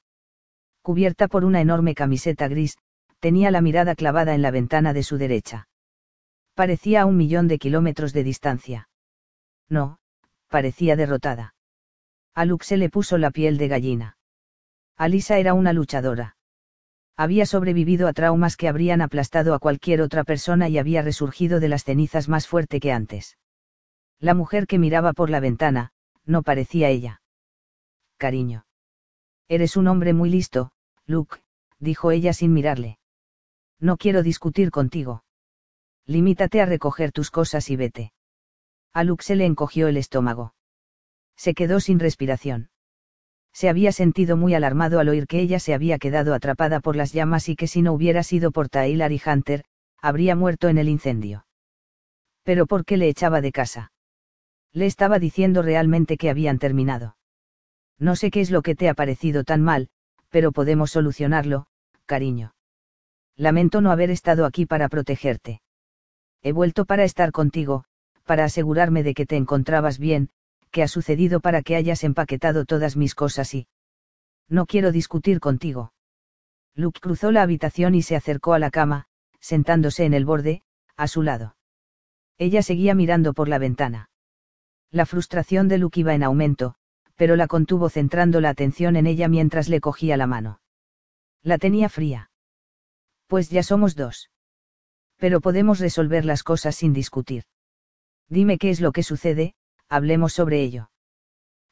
Cubierta por una enorme camiseta gris, tenía la mirada clavada en la ventana de su derecha. Parecía a un millón de kilómetros de distancia. No, parecía derrotada. A Luke se le puso la piel de gallina. Alisa era una luchadora. Había sobrevivido a traumas que habrían aplastado a cualquier otra persona y había resurgido de las cenizas más fuerte que antes. La mujer que miraba por la ventana, no parecía ella. Cariño. Eres un hombre muy listo, Luke, dijo ella sin mirarle. No quiero discutir contigo. Limítate a recoger tus cosas y vete. A Luke se le encogió el estómago. Se quedó sin respiración. Se había sentido muy alarmado al oír que ella se había quedado atrapada por las llamas y que si no hubiera sido por Taylor y Hunter, habría muerto en el incendio. Pero ¿por qué le echaba de casa? Le estaba diciendo realmente que habían terminado. No sé qué es lo que te ha parecido tan mal, pero podemos solucionarlo, cariño. Lamento no haber estado aquí para protegerte he vuelto para estar contigo, para asegurarme de que te encontrabas bien, ¿qué ha sucedido para que hayas empaquetado todas mis cosas y... No quiero discutir contigo. Luke cruzó la habitación y se acercó a la cama, sentándose en el borde, a su lado. Ella seguía mirando por la ventana. La frustración de Luke iba en aumento, pero la contuvo centrando la atención en ella mientras le cogía la mano. La tenía fría. Pues ya somos dos pero podemos resolver las cosas sin discutir. Dime qué es lo que sucede, hablemos sobre ello.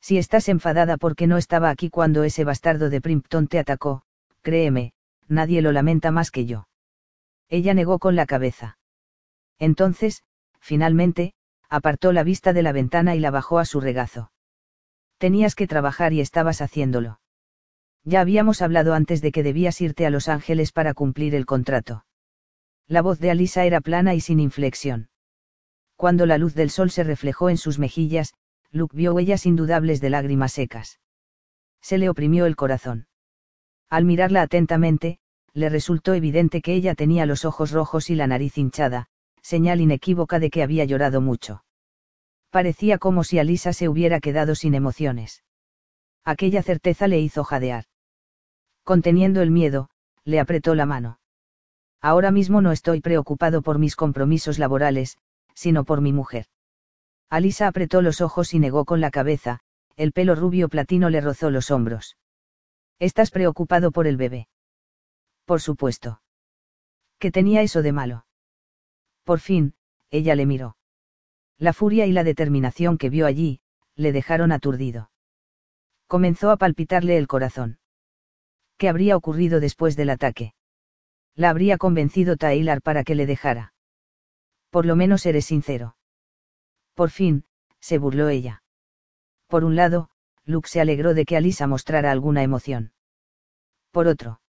Si estás enfadada porque no estaba aquí cuando ese bastardo de Primpton te atacó, créeme, nadie lo lamenta más que yo. Ella negó con la cabeza. Entonces, finalmente, apartó la vista de la ventana y la bajó a su regazo. Tenías que trabajar y estabas haciéndolo. Ya habíamos hablado antes de que debías irte a Los Ángeles para cumplir el contrato. La voz de Alisa era plana y sin inflexión. Cuando la luz del sol se reflejó en sus mejillas, Luke vio huellas indudables de lágrimas secas. Se le oprimió el corazón. Al mirarla atentamente, le resultó evidente que ella tenía los ojos rojos y la nariz hinchada, señal inequívoca de que había llorado mucho. Parecía como si Alisa se hubiera quedado sin emociones. Aquella certeza le hizo jadear. Conteniendo el miedo, le apretó la mano. Ahora mismo no estoy preocupado por mis compromisos laborales, sino por mi mujer. Alisa apretó los ojos y negó con la cabeza, el pelo rubio platino le rozó los hombros. ¿Estás preocupado por el bebé? Por supuesto. ¿Qué tenía eso de malo? Por fin, ella le miró. La furia y la determinación que vio allí, le dejaron aturdido. Comenzó a palpitarle el corazón. ¿Qué habría ocurrido después del ataque? La habría convencido Taylor para que le dejara. Por lo menos eres sincero. Por fin, se burló ella. Por un lado, Luke se alegró de que Alisa mostrara alguna emoción. Por otro,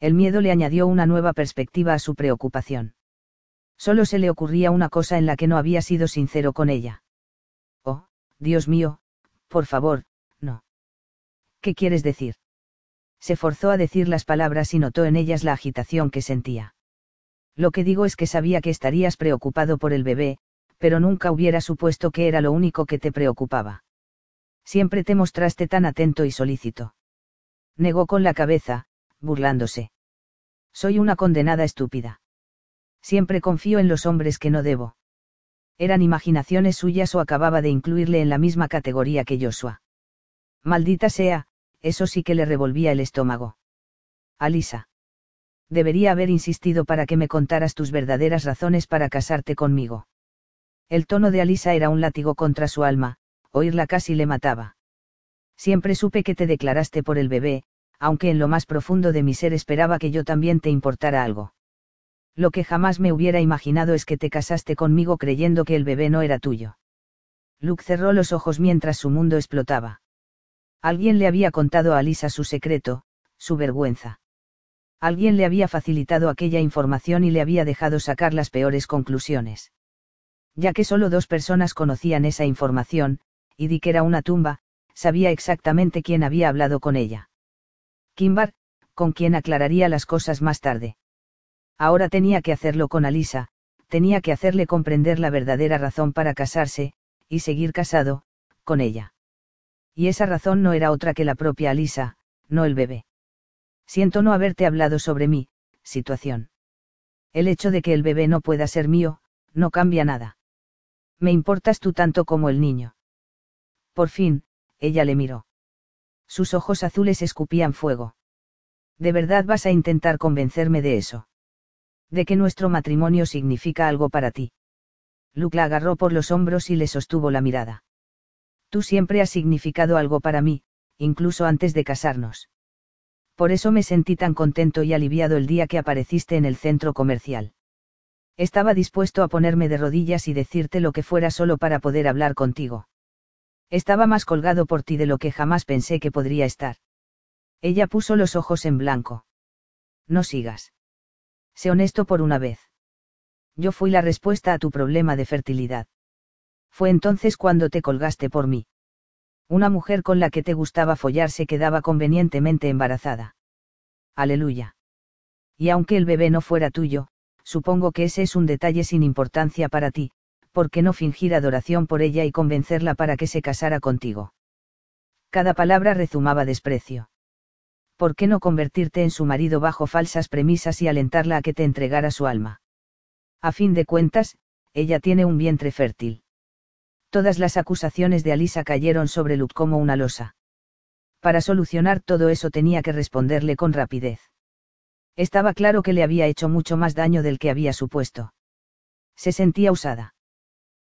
el miedo le añadió una nueva perspectiva a su preocupación. Solo se le ocurría una cosa en la que no había sido sincero con ella. Oh, Dios mío, por favor, no. ¿Qué quieres decir? se forzó a decir las palabras y notó en ellas la agitación que sentía. Lo que digo es que sabía que estarías preocupado por el bebé, pero nunca hubiera supuesto que era lo único que te preocupaba. Siempre te mostraste tan atento y solícito. Negó con la cabeza, burlándose. Soy una condenada estúpida. Siempre confío en los hombres que no debo. Eran imaginaciones suyas o acababa de incluirle en la misma categoría que Joshua. Maldita sea, eso sí que le revolvía el estómago. Alisa. Debería haber insistido para que me contaras tus verdaderas razones para casarte conmigo. El tono de Alisa era un látigo contra su alma, oírla casi le mataba. Siempre supe que te declaraste por el bebé, aunque en lo más profundo de mi ser esperaba que yo también te importara algo. Lo que jamás me hubiera imaginado es que te casaste conmigo creyendo que el bebé no era tuyo. Luke cerró los ojos mientras su mundo explotaba. Alguien le había contado a Alisa su secreto, su vergüenza. Alguien le había facilitado aquella información y le había dejado sacar las peores conclusiones. Ya que solo dos personas conocían esa información, y di que era una tumba, sabía exactamente quién había hablado con ella. Kimbar, con quien aclararía las cosas más tarde. Ahora tenía que hacerlo con Alisa, tenía que hacerle comprender la verdadera razón para casarse, y seguir casado, con ella. Y esa razón no era otra que la propia Alisa, no el bebé. Siento no haberte hablado sobre mi situación. El hecho de que el bebé no pueda ser mío, no cambia nada. Me importas tú tanto como el niño. Por fin, ella le miró. Sus ojos azules escupían fuego. ¿De verdad vas a intentar convencerme de eso? De que nuestro matrimonio significa algo para ti. Luke la agarró por los hombros y le sostuvo la mirada. Tú siempre has significado algo para mí, incluso antes de casarnos. Por eso me sentí tan contento y aliviado el día que apareciste en el centro comercial. Estaba dispuesto a ponerme de rodillas y decirte lo que fuera solo para poder hablar contigo. Estaba más colgado por ti de lo que jamás pensé que podría estar. Ella puso los ojos en blanco. No sigas. Sé honesto por una vez. Yo fui la respuesta a tu problema de fertilidad. Fue entonces cuando te colgaste por mí. Una mujer con la que te gustaba follar se quedaba convenientemente embarazada. Aleluya. Y aunque el bebé no fuera tuyo, supongo que ese es un detalle sin importancia para ti, ¿por qué no fingir adoración por ella y convencerla para que se casara contigo? Cada palabra rezumaba desprecio. ¿Por qué no convertirte en su marido bajo falsas premisas y alentarla a que te entregara su alma? A fin de cuentas, ella tiene un vientre fértil. Todas las acusaciones de Alisa cayeron sobre Luke como una losa. Para solucionar todo eso tenía que responderle con rapidez. Estaba claro que le había hecho mucho más daño del que había supuesto. Se sentía usada.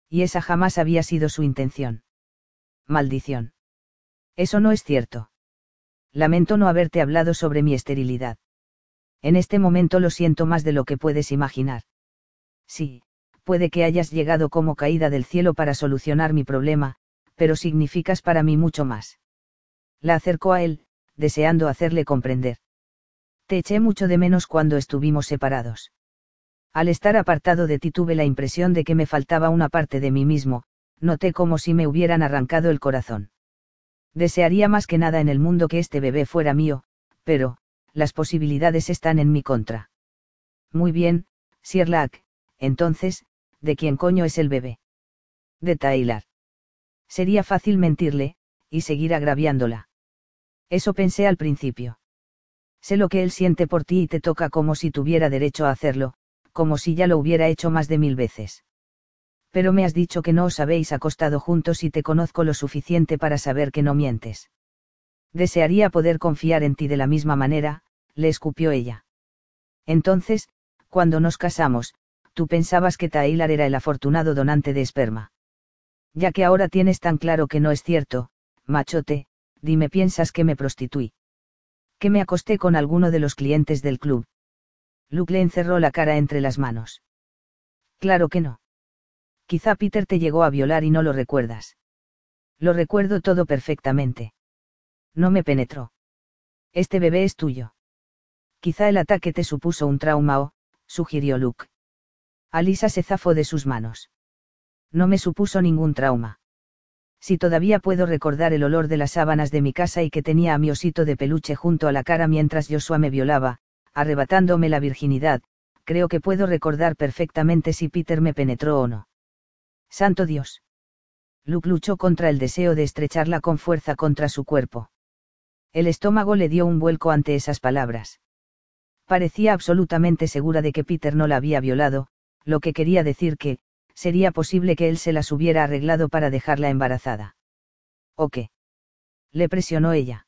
Y esa jamás había sido su intención. Maldición. Eso no es cierto. Lamento no haberte hablado sobre mi esterilidad. En este momento lo siento más de lo que puedes imaginar. Sí, puede que hayas llegado como caída del cielo para solucionar mi problema, pero significas para mí mucho más. La acercó a él, deseando hacerle comprender. Te eché mucho de menos cuando estuvimos separados. Al estar apartado de ti tuve la impresión de que me faltaba una parte de mí mismo, noté como si me hubieran arrancado el corazón. Desearía más que nada en el mundo que este bebé fuera mío, pero, las posibilidades están en mi contra. Muy bien, Sir Lack, entonces, ¿de quién coño es el bebé? De Tyler. Sería fácil mentirle, y seguir agraviándola. Eso pensé al principio. Sé lo que él siente por ti y te toca como si tuviera derecho a hacerlo, como si ya lo hubiera hecho más de mil veces. Pero me has dicho que no os habéis acostado juntos y te conozco lo suficiente para saber que no mientes. Desearía poder confiar en ti de la misma manera, le escupió ella. Entonces, cuando nos casamos, tú pensabas que Taylor era el afortunado donante de esperma. Ya que ahora tienes tan claro que no es cierto, machote, dime piensas que me prostituí. Que me acosté con alguno de los clientes del club. Luke le encerró la cara entre las manos. Claro que no. Quizá Peter te llegó a violar y no lo recuerdas. Lo recuerdo todo perfectamente. No me penetró. Este bebé es tuyo. Quizá el ataque te supuso un trauma o, sugirió Luke. Alisa se zafó de sus manos. No me supuso ningún trauma. Si todavía puedo recordar el olor de las sábanas de mi casa y que tenía a mi osito de peluche junto a la cara mientras Joshua me violaba, arrebatándome la virginidad, creo que puedo recordar perfectamente si Peter me penetró o no. Santo Dios. Luke luchó contra el deseo de estrecharla con fuerza contra su cuerpo. El estómago le dio un vuelco ante esas palabras. Parecía absolutamente segura de que Peter no la había violado, lo que quería decir que, sería posible que él se las hubiera arreglado para dejarla embarazada. ¿O qué? Le presionó ella.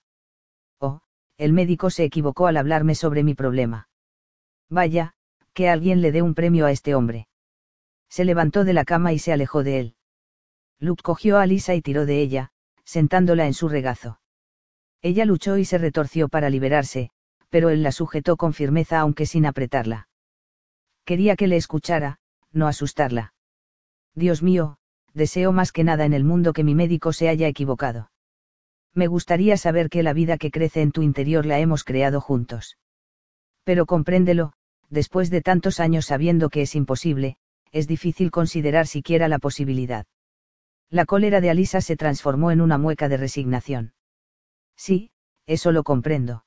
Oh, el médico se equivocó al hablarme sobre mi problema. Vaya, que alguien le dé un premio a este hombre. Se levantó de la cama y se alejó de él. Luke cogió a Lisa y tiró de ella, sentándola en su regazo. Ella luchó y se retorció para liberarse, pero él la sujetó con firmeza aunque sin apretarla. Quería que le escuchara, no asustarla. Dios mío, deseo más que nada en el mundo que mi médico se haya equivocado. Me gustaría saber que la vida que crece en tu interior la hemos creado juntos. Pero compréndelo, después de tantos años sabiendo que es imposible, es difícil considerar siquiera la posibilidad. La cólera de Alisa se transformó en una mueca de resignación. Sí, eso lo comprendo.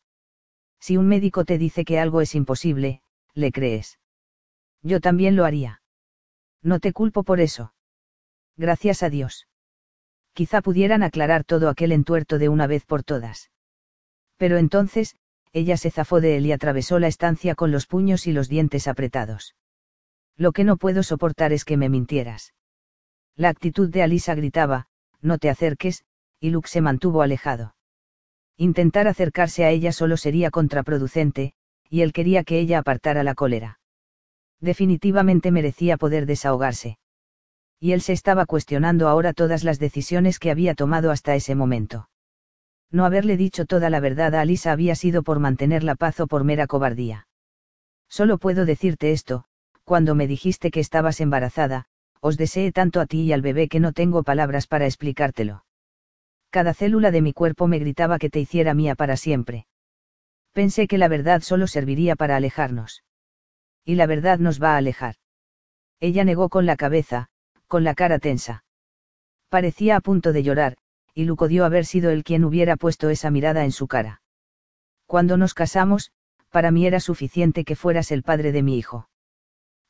Si un médico te dice que algo es imposible, le crees. Yo también lo haría. No te culpo por eso. Gracias a Dios. Quizá pudieran aclarar todo aquel entuerto de una vez por todas. Pero entonces, ella se zafó de él y atravesó la estancia con los puños y los dientes apretados. Lo que no puedo soportar es que me mintieras. La actitud de Alisa gritaba, no te acerques, y Luke se mantuvo alejado. Intentar acercarse a ella solo sería contraproducente, y él quería que ella apartara la cólera. Definitivamente merecía poder desahogarse. Y él se estaba cuestionando ahora todas las decisiones que había tomado hasta ese momento. No haberle dicho toda la verdad a Alisa había sido por mantener la paz o por mera cobardía. Solo puedo decirte esto, cuando me dijiste que estabas embarazada, os deseé tanto a ti y al bebé que no tengo palabras para explicártelo. Cada célula de mi cuerpo me gritaba que te hiciera mía para siempre. Pensé que la verdad solo serviría para alejarnos. Y la verdad nos va a alejar. Ella negó con la cabeza, con la cara tensa. Parecía a punto de llorar, y Luke odió haber sido él quien hubiera puesto esa mirada en su cara. Cuando nos casamos, para mí era suficiente que fueras el padre de mi hijo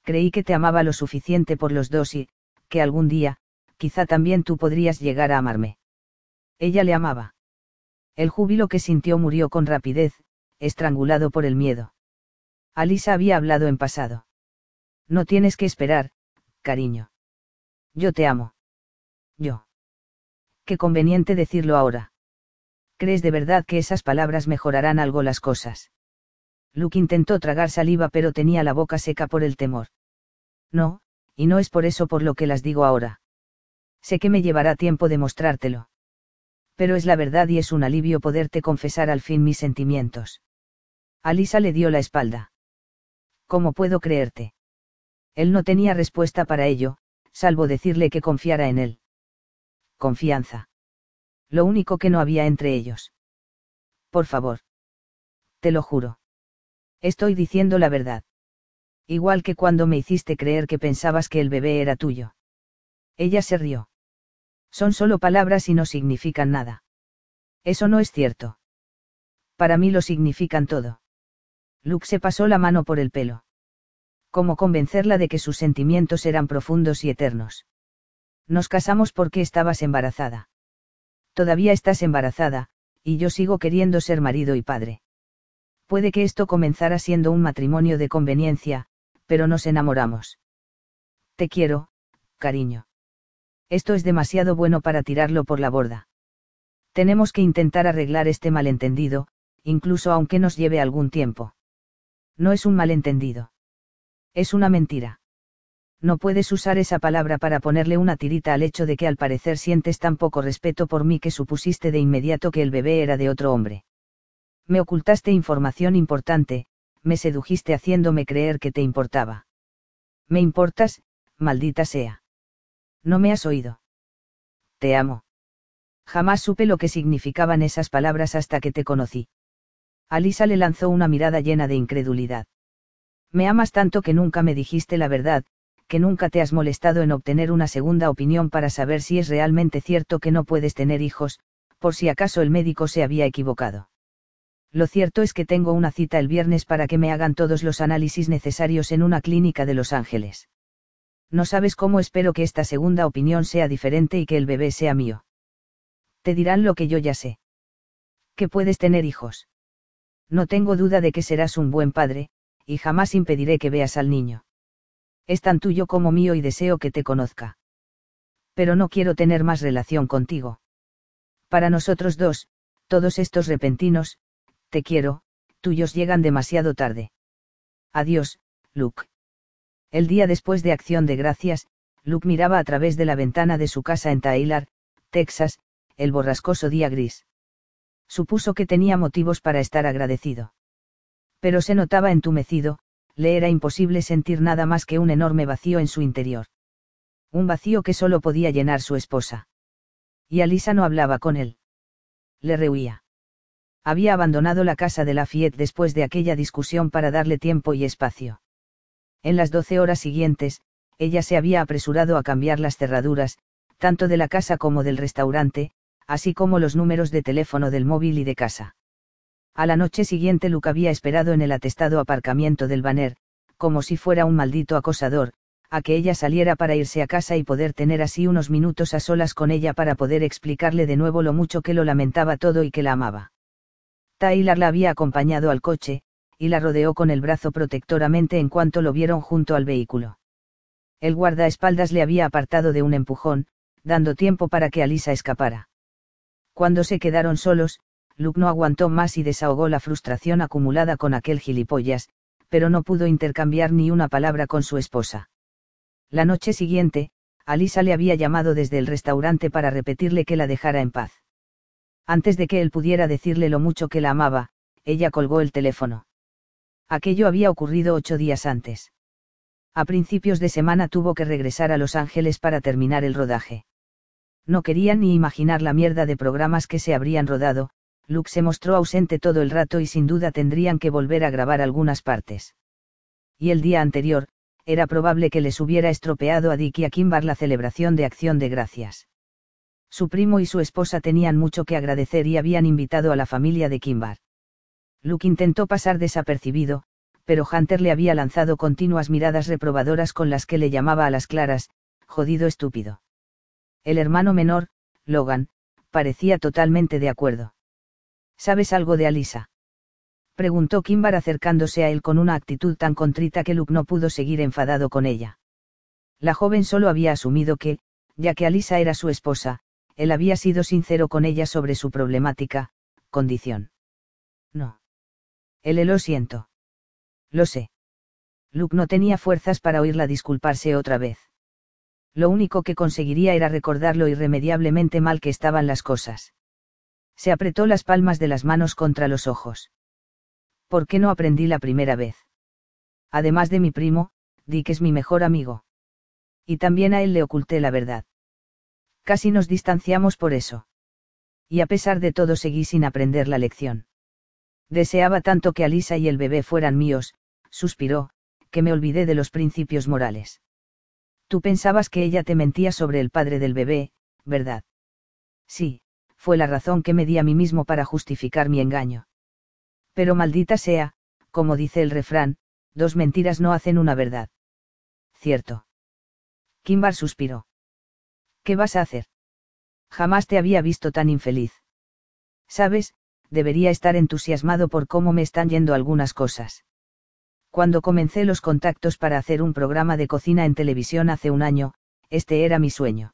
creí que te amaba lo suficiente por los dos y, que algún día, quizá también tú podrías llegar a amarme. Ella le amaba. El júbilo que sintió murió con rapidez, estrangulado por el miedo. Alisa había hablado en pasado. No tienes que esperar, cariño. Yo te amo. Yo. Qué conveniente decirlo ahora. ¿Crees de verdad que esas palabras mejorarán algo las cosas? Luke intentó tragar saliva pero tenía la boca seca por el temor. No, y no es por eso por lo que las digo ahora. Sé que me llevará tiempo demostrártelo. Pero es la verdad y es un alivio poderte confesar al fin mis sentimientos. Alisa le dio la espalda. ¿Cómo puedo creerte? Él no tenía respuesta para ello, salvo decirle que confiara en él. Confianza. Lo único que no había entre ellos. Por favor. Te lo juro. Estoy diciendo la verdad. Igual que cuando me hiciste creer que pensabas que el bebé era tuyo. Ella se rió. Son solo palabras y no significan nada. Eso no es cierto. Para mí lo significan todo. Luke se pasó la mano por el pelo. ¿Cómo convencerla de que sus sentimientos eran profundos y eternos? Nos casamos porque estabas embarazada. Todavía estás embarazada, y yo sigo queriendo ser marido y padre. Puede que esto comenzara siendo un matrimonio de conveniencia, pero nos enamoramos. Te quiero, cariño. Esto es demasiado bueno para tirarlo por la borda. Tenemos que intentar arreglar este malentendido, incluso aunque nos lleve algún tiempo. No es un malentendido. Es una mentira. No puedes usar esa palabra para ponerle una tirita al hecho de que al parecer sientes tan poco respeto por mí que supusiste de inmediato que el bebé era de otro hombre. Me ocultaste información importante, me sedujiste haciéndome creer que te importaba. Me importas, maldita sea. No me has oído. Te amo. Jamás supe lo que significaban esas palabras hasta que te conocí. Alisa le lanzó una mirada llena de incredulidad. Me amas tanto que nunca me dijiste la verdad, que nunca te has molestado en obtener una segunda opinión para saber si es realmente cierto que no puedes tener hijos, por si acaso el médico se había equivocado. Lo cierto es que tengo una cita el viernes para que me hagan todos los análisis necesarios en una clínica de Los Ángeles. No sabes cómo espero que esta segunda opinión sea diferente y que el bebé sea mío. Te dirán lo que yo ya sé. Que puedes tener hijos. No tengo duda de que serás un buen padre, y jamás impediré que veas al niño. Es tan tuyo como mío y deseo que te conozca. Pero no quiero tener más relación contigo. Para nosotros dos, todos estos repentinos, te quiero, tuyos llegan demasiado tarde. Adiós, Luke. El día después de Acción de Gracias, Luke miraba a través de la ventana de su casa en Taylor, Texas, el borrascoso día gris. Supuso que tenía motivos para estar agradecido. Pero se notaba entumecido, le era imposible sentir nada más que un enorme vacío en su interior. Un vacío que solo podía llenar su esposa. Y Alisa no hablaba con él. Le rehuía. Había abandonado la casa de Lafayette después de aquella discusión para darle tiempo y espacio. En las doce horas siguientes, ella se había apresurado a cambiar las cerraduras, tanto de la casa como del restaurante, así como los números de teléfono del móvil y de casa. A la noche siguiente Luke había esperado en el atestado aparcamiento del Banner, como si fuera un maldito acosador, a que ella saliera para irse a casa y poder tener así unos minutos a solas con ella para poder explicarle de nuevo lo mucho que lo lamentaba todo y que la amaba. Tyler la había acompañado al coche, y la rodeó con el brazo protectoramente en cuanto lo vieron junto al vehículo. El guardaespaldas le había apartado de un empujón, dando tiempo para que Alisa escapara. Cuando se quedaron solos, Luke no aguantó más y desahogó la frustración acumulada con aquel gilipollas, pero no pudo intercambiar ni una palabra con su esposa. La noche siguiente, Alisa le había llamado desde el restaurante para repetirle que la dejara en paz. Antes de que él pudiera decirle lo mucho que la amaba, ella colgó el teléfono. Aquello había ocurrido ocho días antes. A principios de semana tuvo que regresar a Los Ángeles para terminar el rodaje. No querían ni imaginar la mierda de programas que se habrían rodado, Luke se mostró ausente todo el rato y sin duda tendrían que volver a grabar algunas partes. Y el día anterior, era probable que les hubiera estropeado a Dick y a Kimbar la celebración de Acción de Gracias. Su primo y su esposa tenían mucho que agradecer y habían invitado a la familia de Kimbar. Luke intentó pasar desapercibido, pero Hunter le había lanzado continuas miradas reprobadoras con las que le llamaba a las claras, jodido estúpido. El hermano menor, Logan, parecía totalmente de acuerdo. ¿Sabes algo de Alisa? Preguntó Kimbar acercándose a él con una actitud tan contrita que Luke no pudo seguir enfadado con ella. La joven solo había asumido que, ya que Alisa era su esposa, él había sido sincero con ella sobre su problemática, condición. No. Él lo siento. Lo sé. Luke no tenía fuerzas para oírla disculparse otra vez. Lo único que conseguiría era recordar lo irremediablemente mal que estaban las cosas. Se apretó las palmas de las manos contra los ojos. ¿Por qué no aprendí la primera vez? Además de mi primo, Dick es mi mejor amigo. Y también a él le oculté la verdad. Casi nos distanciamos por eso. Y a pesar de todo seguí sin aprender la lección. Deseaba tanto que Alisa y el bebé fueran míos, suspiró, que me olvidé de los principios morales. Tú pensabas que ella te mentía sobre el padre del bebé, ¿verdad? Sí, fue la razón que me di a mí mismo para justificar mi engaño. Pero maldita sea, como dice el refrán, dos mentiras no hacen una verdad. Cierto. Kimbar suspiró. ¿Qué vas a hacer? Jamás te había visto tan infeliz. Sabes, debería estar entusiasmado por cómo me están yendo algunas cosas. Cuando comencé los contactos para hacer un programa de cocina en televisión hace un año, este era mi sueño.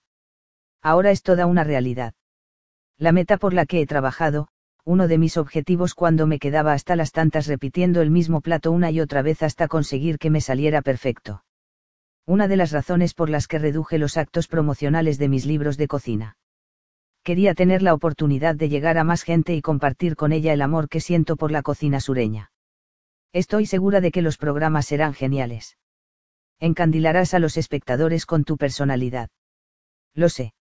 Ahora es toda una realidad. La meta por la que he trabajado, uno de mis objetivos cuando me quedaba hasta las tantas repitiendo el mismo plato una y otra vez hasta conseguir que me saliera perfecto. Una de las razones por las que reduje los actos promocionales de mis libros de cocina quería tener la oportunidad de llegar a más gente y compartir con ella el amor que siento por la cocina sureña. Estoy segura de que los programas serán geniales. Encandilarás a los espectadores con tu personalidad. Lo sé.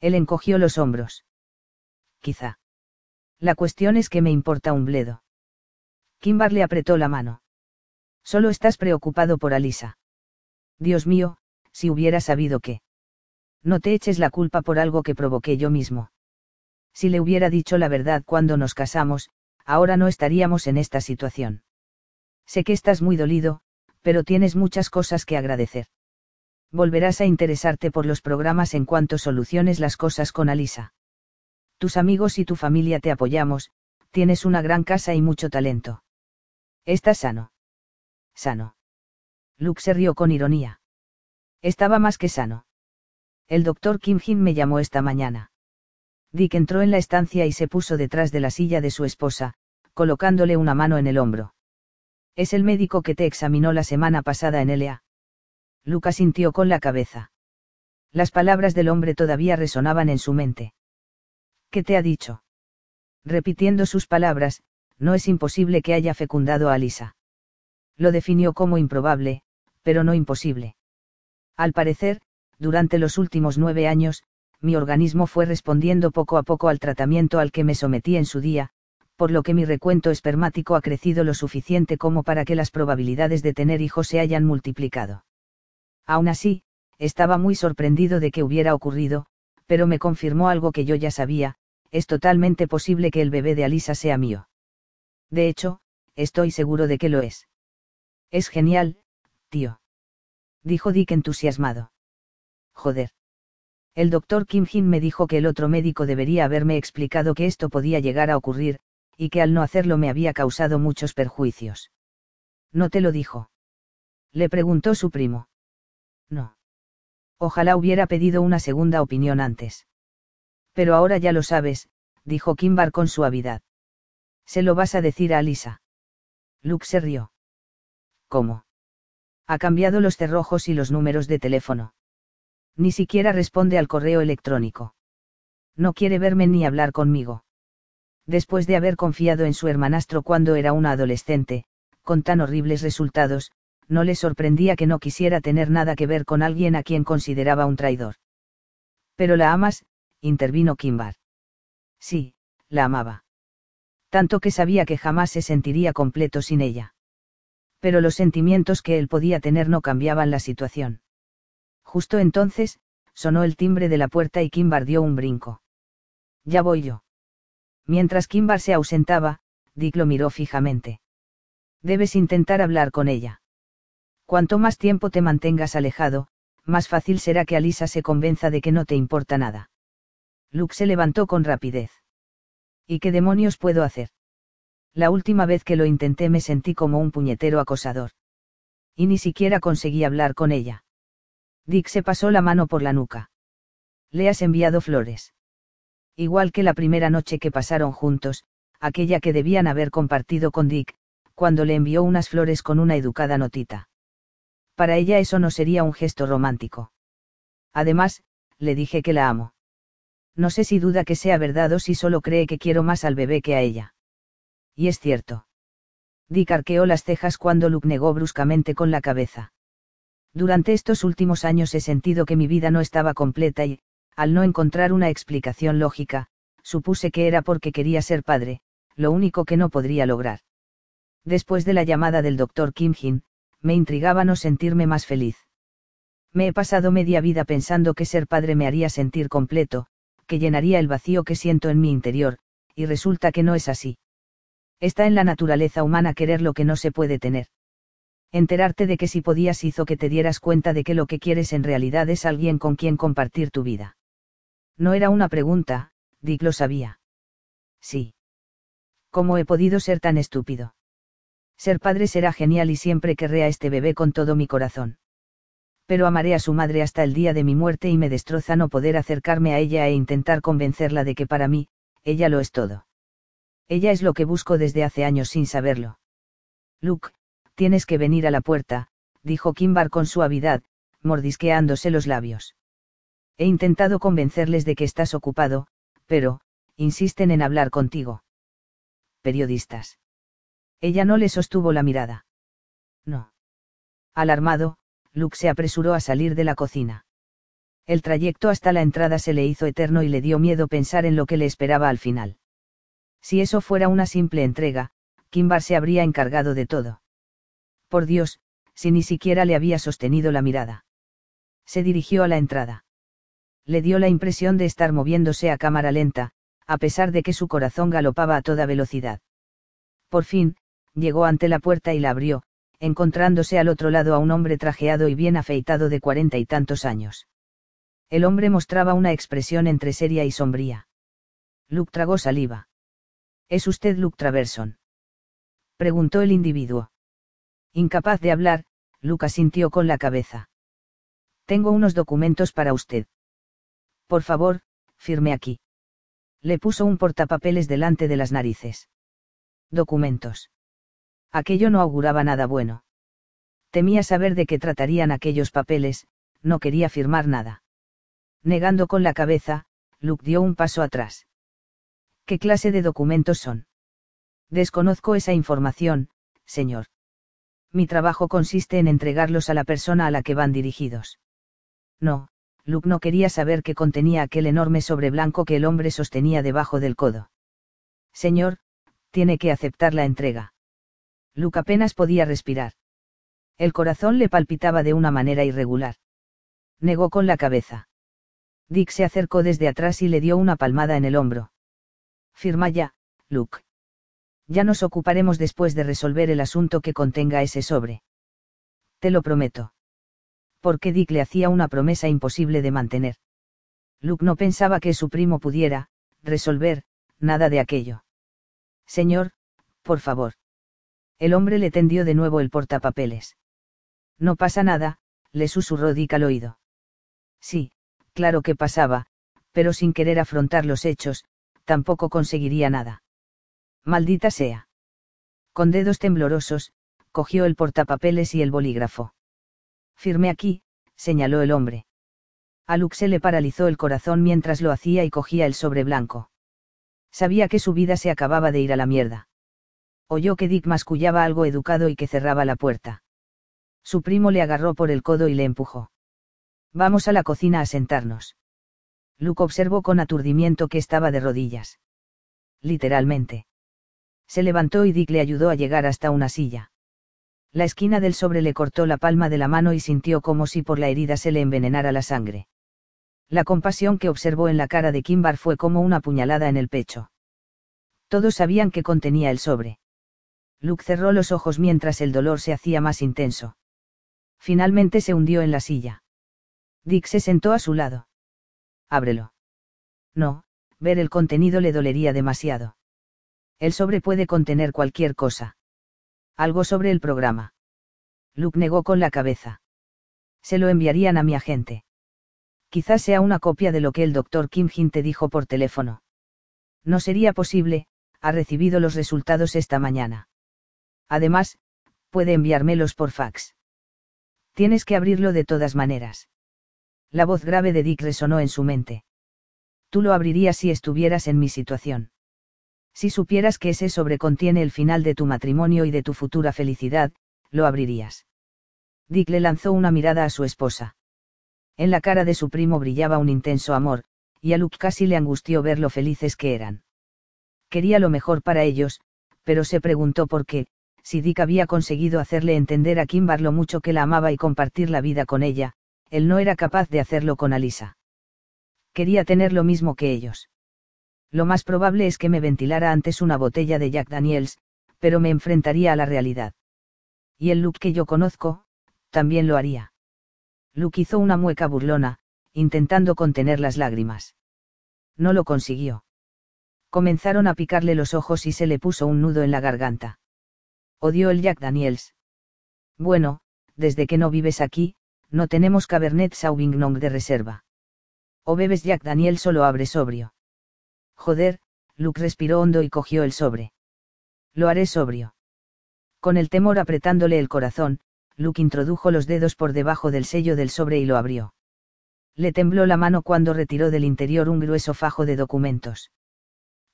Él encogió los hombros. Quizá. La cuestión es que me importa un bledo. Kimbar le apretó la mano. Solo estás preocupado por Alisa. Dios mío, si hubiera sabido que. No te eches la culpa por algo que provoqué yo mismo. Si le hubiera dicho la verdad cuando nos casamos, ahora no estaríamos en esta situación. Sé que estás muy dolido, pero tienes muchas cosas que agradecer. Volverás a interesarte por los programas en cuanto soluciones las cosas con Alisa. Tus amigos y tu familia te apoyamos, tienes una gran casa y mucho talento. Estás sano. Sano. Luke se rió con ironía. Estaba más que sano. El doctor Kim Jin me llamó esta mañana. Dick entró en la estancia y se puso detrás de la silla de su esposa, colocándole una mano en el hombro. Es el médico que te examinó la semana pasada en Elea. Lucas sintió con la cabeza. Las palabras del hombre todavía resonaban en su mente. ¿Qué te ha dicho? Repitiendo sus palabras, no es imposible que haya fecundado a Lisa. Lo definió como improbable, pero no imposible. Al parecer, durante los últimos nueve años, mi organismo fue respondiendo poco a poco al tratamiento al que me sometí en su día, por lo que mi recuento espermático ha crecido lo suficiente como para que las probabilidades de tener hijos se hayan multiplicado. Aún así, estaba muy sorprendido de que hubiera ocurrido, pero me confirmó algo que yo ya sabía, es totalmente posible que el bebé de Alisa sea mío. De hecho, estoy seguro de que lo es. Es genial, tío. Dijo Dick entusiasmado. Joder. El doctor Kim Jin me dijo que el otro médico debería haberme explicado que esto podía llegar a ocurrir, y que al no hacerlo me había causado muchos perjuicios. ¿No te lo dijo? Le preguntó su primo. No. Ojalá hubiera pedido una segunda opinión antes. Pero ahora ya lo sabes, dijo Kimbar con suavidad. ¿Se lo vas a decir a Alisa? Luke se rió. ¿Cómo? Ha cambiado los cerrojos y los números de teléfono. Ni siquiera responde al correo electrónico. No quiere verme ni hablar conmigo. Después de haber confiado en su hermanastro cuando era una adolescente, con tan horribles resultados, no le sorprendía que no quisiera tener nada que ver con alguien a quien consideraba un traidor. Pero la amas, intervino Kimbar. Sí, la amaba. Tanto que sabía que jamás se sentiría completo sin ella. Pero los sentimientos que él podía tener no cambiaban la situación. Justo entonces, sonó el timbre de la puerta y Kimbar dio un brinco. Ya voy yo. Mientras Kimbar se ausentaba, Dick lo miró fijamente. Debes intentar hablar con ella. Cuanto más tiempo te mantengas alejado, más fácil será que Alisa se convenza de que no te importa nada. Luke se levantó con rapidez. ¿Y qué demonios puedo hacer? La última vez que lo intenté me sentí como un puñetero acosador. Y ni siquiera conseguí hablar con ella. Dick se pasó la mano por la nuca. Le has enviado flores. Igual que la primera noche que pasaron juntos, aquella que debían haber compartido con Dick, cuando le envió unas flores con una educada notita. Para ella eso no sería un gesto romántico. Además, le dije que la amo. No sé si duda que sea verdad o si solo cree que quiero más al bebé que a ella. Y es cierto. Dick arqueó las cejas cuando Luke negó bruscamente con la cabeza. Durante estos últimos años he sentido que mi vida no estaba completa y, al no encontrar una explicación lógica, supuse que era porque quería ser padre, lo único que no podría lograr. Después de la llamada del doctor Kim Jin, me intrigaba no sentirme más feliz. Me he pasado media vida pensando que ser padre me haría sentir completo, que llenaría el vacío que siento en mi interior, y resulta que no es así. Está en la naturaleza humana querer lo que no se puede tener. Enterarte de que si podías hizo que te dieras cuenta de que lo que quieres en realidad es alguien con quien compartir tu vida. No era una pregunta, Dick lo sabía. Sí. ¿Cómo he podido ser tan estúpido? Ser padre será genial y siempre querré a este bebé con todo mi corazón. Pero amaré a su madre hasta el día de mi muerte y me destroza no poder acercarme a ella e intentar convencerla de que para mí, ella lo es todo. Ella es lo que busco desde hace años sin saberlo. Luke, tienes que venir a la puerta, dijo Kimbar con suavidad, mordisqueándose los labios. He intentado convencerles de que estás ocupado, pero, insisten en hablar contigo. Periodistas. Ella no le sostuvo la mirada. No. Alarmado, Luke se apresuró a salir de la cocina. El trayecto hasta la entrada se le hizo eterno y le dio miedo pensar en lo que le esperaba al final. Si eso fuera una simple entrega, Kimbar se habría encargado de todo. Por Dios, si ni siquiera le había sostenido la mirada. Se dirigió a la entrada. Le dio la impresión de estar moviéndose a cámara lenta, a pesar de que su corazón galopaba a toda velocidad. Por fin, llegó ante la puerta y la abrió, encontrándose al otro lado a un hombre trajeado y bien afeitado de cuarenta y tantos años. El hombre mostraba una expresión entre seria y sombría. Luke tragó saliva. ¿Es usted Luke Traverson? Preguntó el individuo. Incapaz de hablar, Lucas sintió con la cabeza. Tengo unos documentos para usted. Por favor, firme aquí. Le puso un portapapeles delante de las narices. Documentos. Aquello no auguraba nada bueno. Temía saber de qué tratarían aquellos papeles, no quería firmar nada. Negando con la cabeza, Luke dio un paso atrás. ¿Qué clase de documentos son? Desconozco esa información, señor. Mi trabajo consiste en entregarlos a la persona a la que van dirigidos. No, Luke no quería saber qué contenía aquel enorme sobre blanco que el hombre sostenía debajo del codo. Señor, tiene que aceptar la entrega. Luke apenas podía respirar. El corazón le palpitaba de una manera irregular. Negó con la cabeza. Dick se acercó desde atrás y le dio una palmada en el hombro. Firma ya, Luke. Ya nos ocuparemos después de resolver el asunto que contenga ese sobre. Te lo prometo. Porque Dick le hacía una promesa imposible de mantener. Luke no pensaba que su primo pudiera, resolver, nada de aquello. Señor, por favor. El hombre le tendió de nuevo el portapapeles. No pasa nada, le susurró Dick al oído. Sí, claro que pasaba, pero sin querer afrontar los hechos, tampoco conseguiría nada. Maldita sea. Con dedos temblorosos, cogió el portapapeles y el bolígrafo. Firme aquí, señaló el hombre. A Luke se le paralizó el corazón mientras lo hacía y cogía el sobre blanco. Sabía que su vida se acababa de ir a la mierda. Oyó que Dick mascullaba algo educado y que cerraba la puerta. Su primo le agarró por el codo y le empujó. Vamos a la cocina a sentarnos. Luke observó con aturdimiento que estaba de rodillas. Literalmente. Se levantó y Dick le ayudó a llegar hasta una silla. La esquina del sobre le cortó la palma de la mano y sintió como si por la herida se le envenenara la sangre. La compasión que observó en la cara de Kimbar fue como una puñalada en el pecho. Todos sabían que contenía el sobre. Luke cerró los ojos mientras el dolor se hacía más intenso. Finalmente se hundió en la silla. Dick se sentó a su lado. Ábrelo. No, ver el contenido le dolería demasiado. El sobre puede contener cualquier cosa. Algo sobre el programa. Luke negó con la cabeza. Se lo enviarían a mi agente. Quizás sea una copia de lo que el doctor Kim Jin te dijo por teléfono. No sería posible, ha recibido los resultados esta mañana. Además, puede enviármelos por fax. Tienes que abrirlo de todas maneras. La voz grave de Dick resonó en su mente. Tú lo abrirías si estuvieras en mi situación. Si supieras que ese sobre contiene el final de tu matrimonio y de tu futura felicidad, lo abrirías. Dick le lanzó una mirada a su esposa. En la cara de su primo brillaba un intenso amor, y a Luke casi le angustió ver lo felices que eran. Quería lo mejor para ellos, pero se preguntó por qué, si Dick había conseguido hacerle entender a Kimbar lo mucho que la amaba y compartir la vida con ella, él no era capaz de hacerlo con Alisa. Quería tener lo mismo que ellos. Lo más probable es que me ventilara antes una botella de Jack Daniels, pero me enfrentaría a la realidad. Y el Luke que yo conozco, también lo haría. Luke hizo una mueca burlona, intentando contener las lágrimas. No lo consiguió. Comenzaron a picarle los ojos y se le puso un nudo en la garganta. Odió el Jack Daniels. Bueno, desde que no vives aquí, no tenemos Cabernet Sauvignon de reserva. O bebes Jack Daniel solo abre sobrio. Joder, Luke respiró hondo y cogió el sobre. Lo haré sobrio. Con el temor apretándole el corazón, Luke introdujo los dedos por debajo del sello del sobre y lo abrió. Le tembló la mano cuando retiró del interior un grueso fajo de documentos.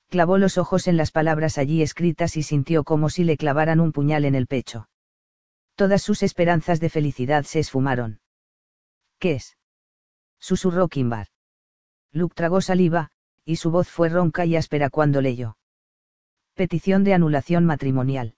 Clavó los ojos en las palabras allí escritas y sintió como si le clavaran un puñal en el pecho. Todas sus esperanzas de felicidad se esfumaron. ¿Qué es? Susurró Kimbar. Luke tragó saliva, y su voz fue ronca y áspera cuando leyó. Petición de anulación matrimonial.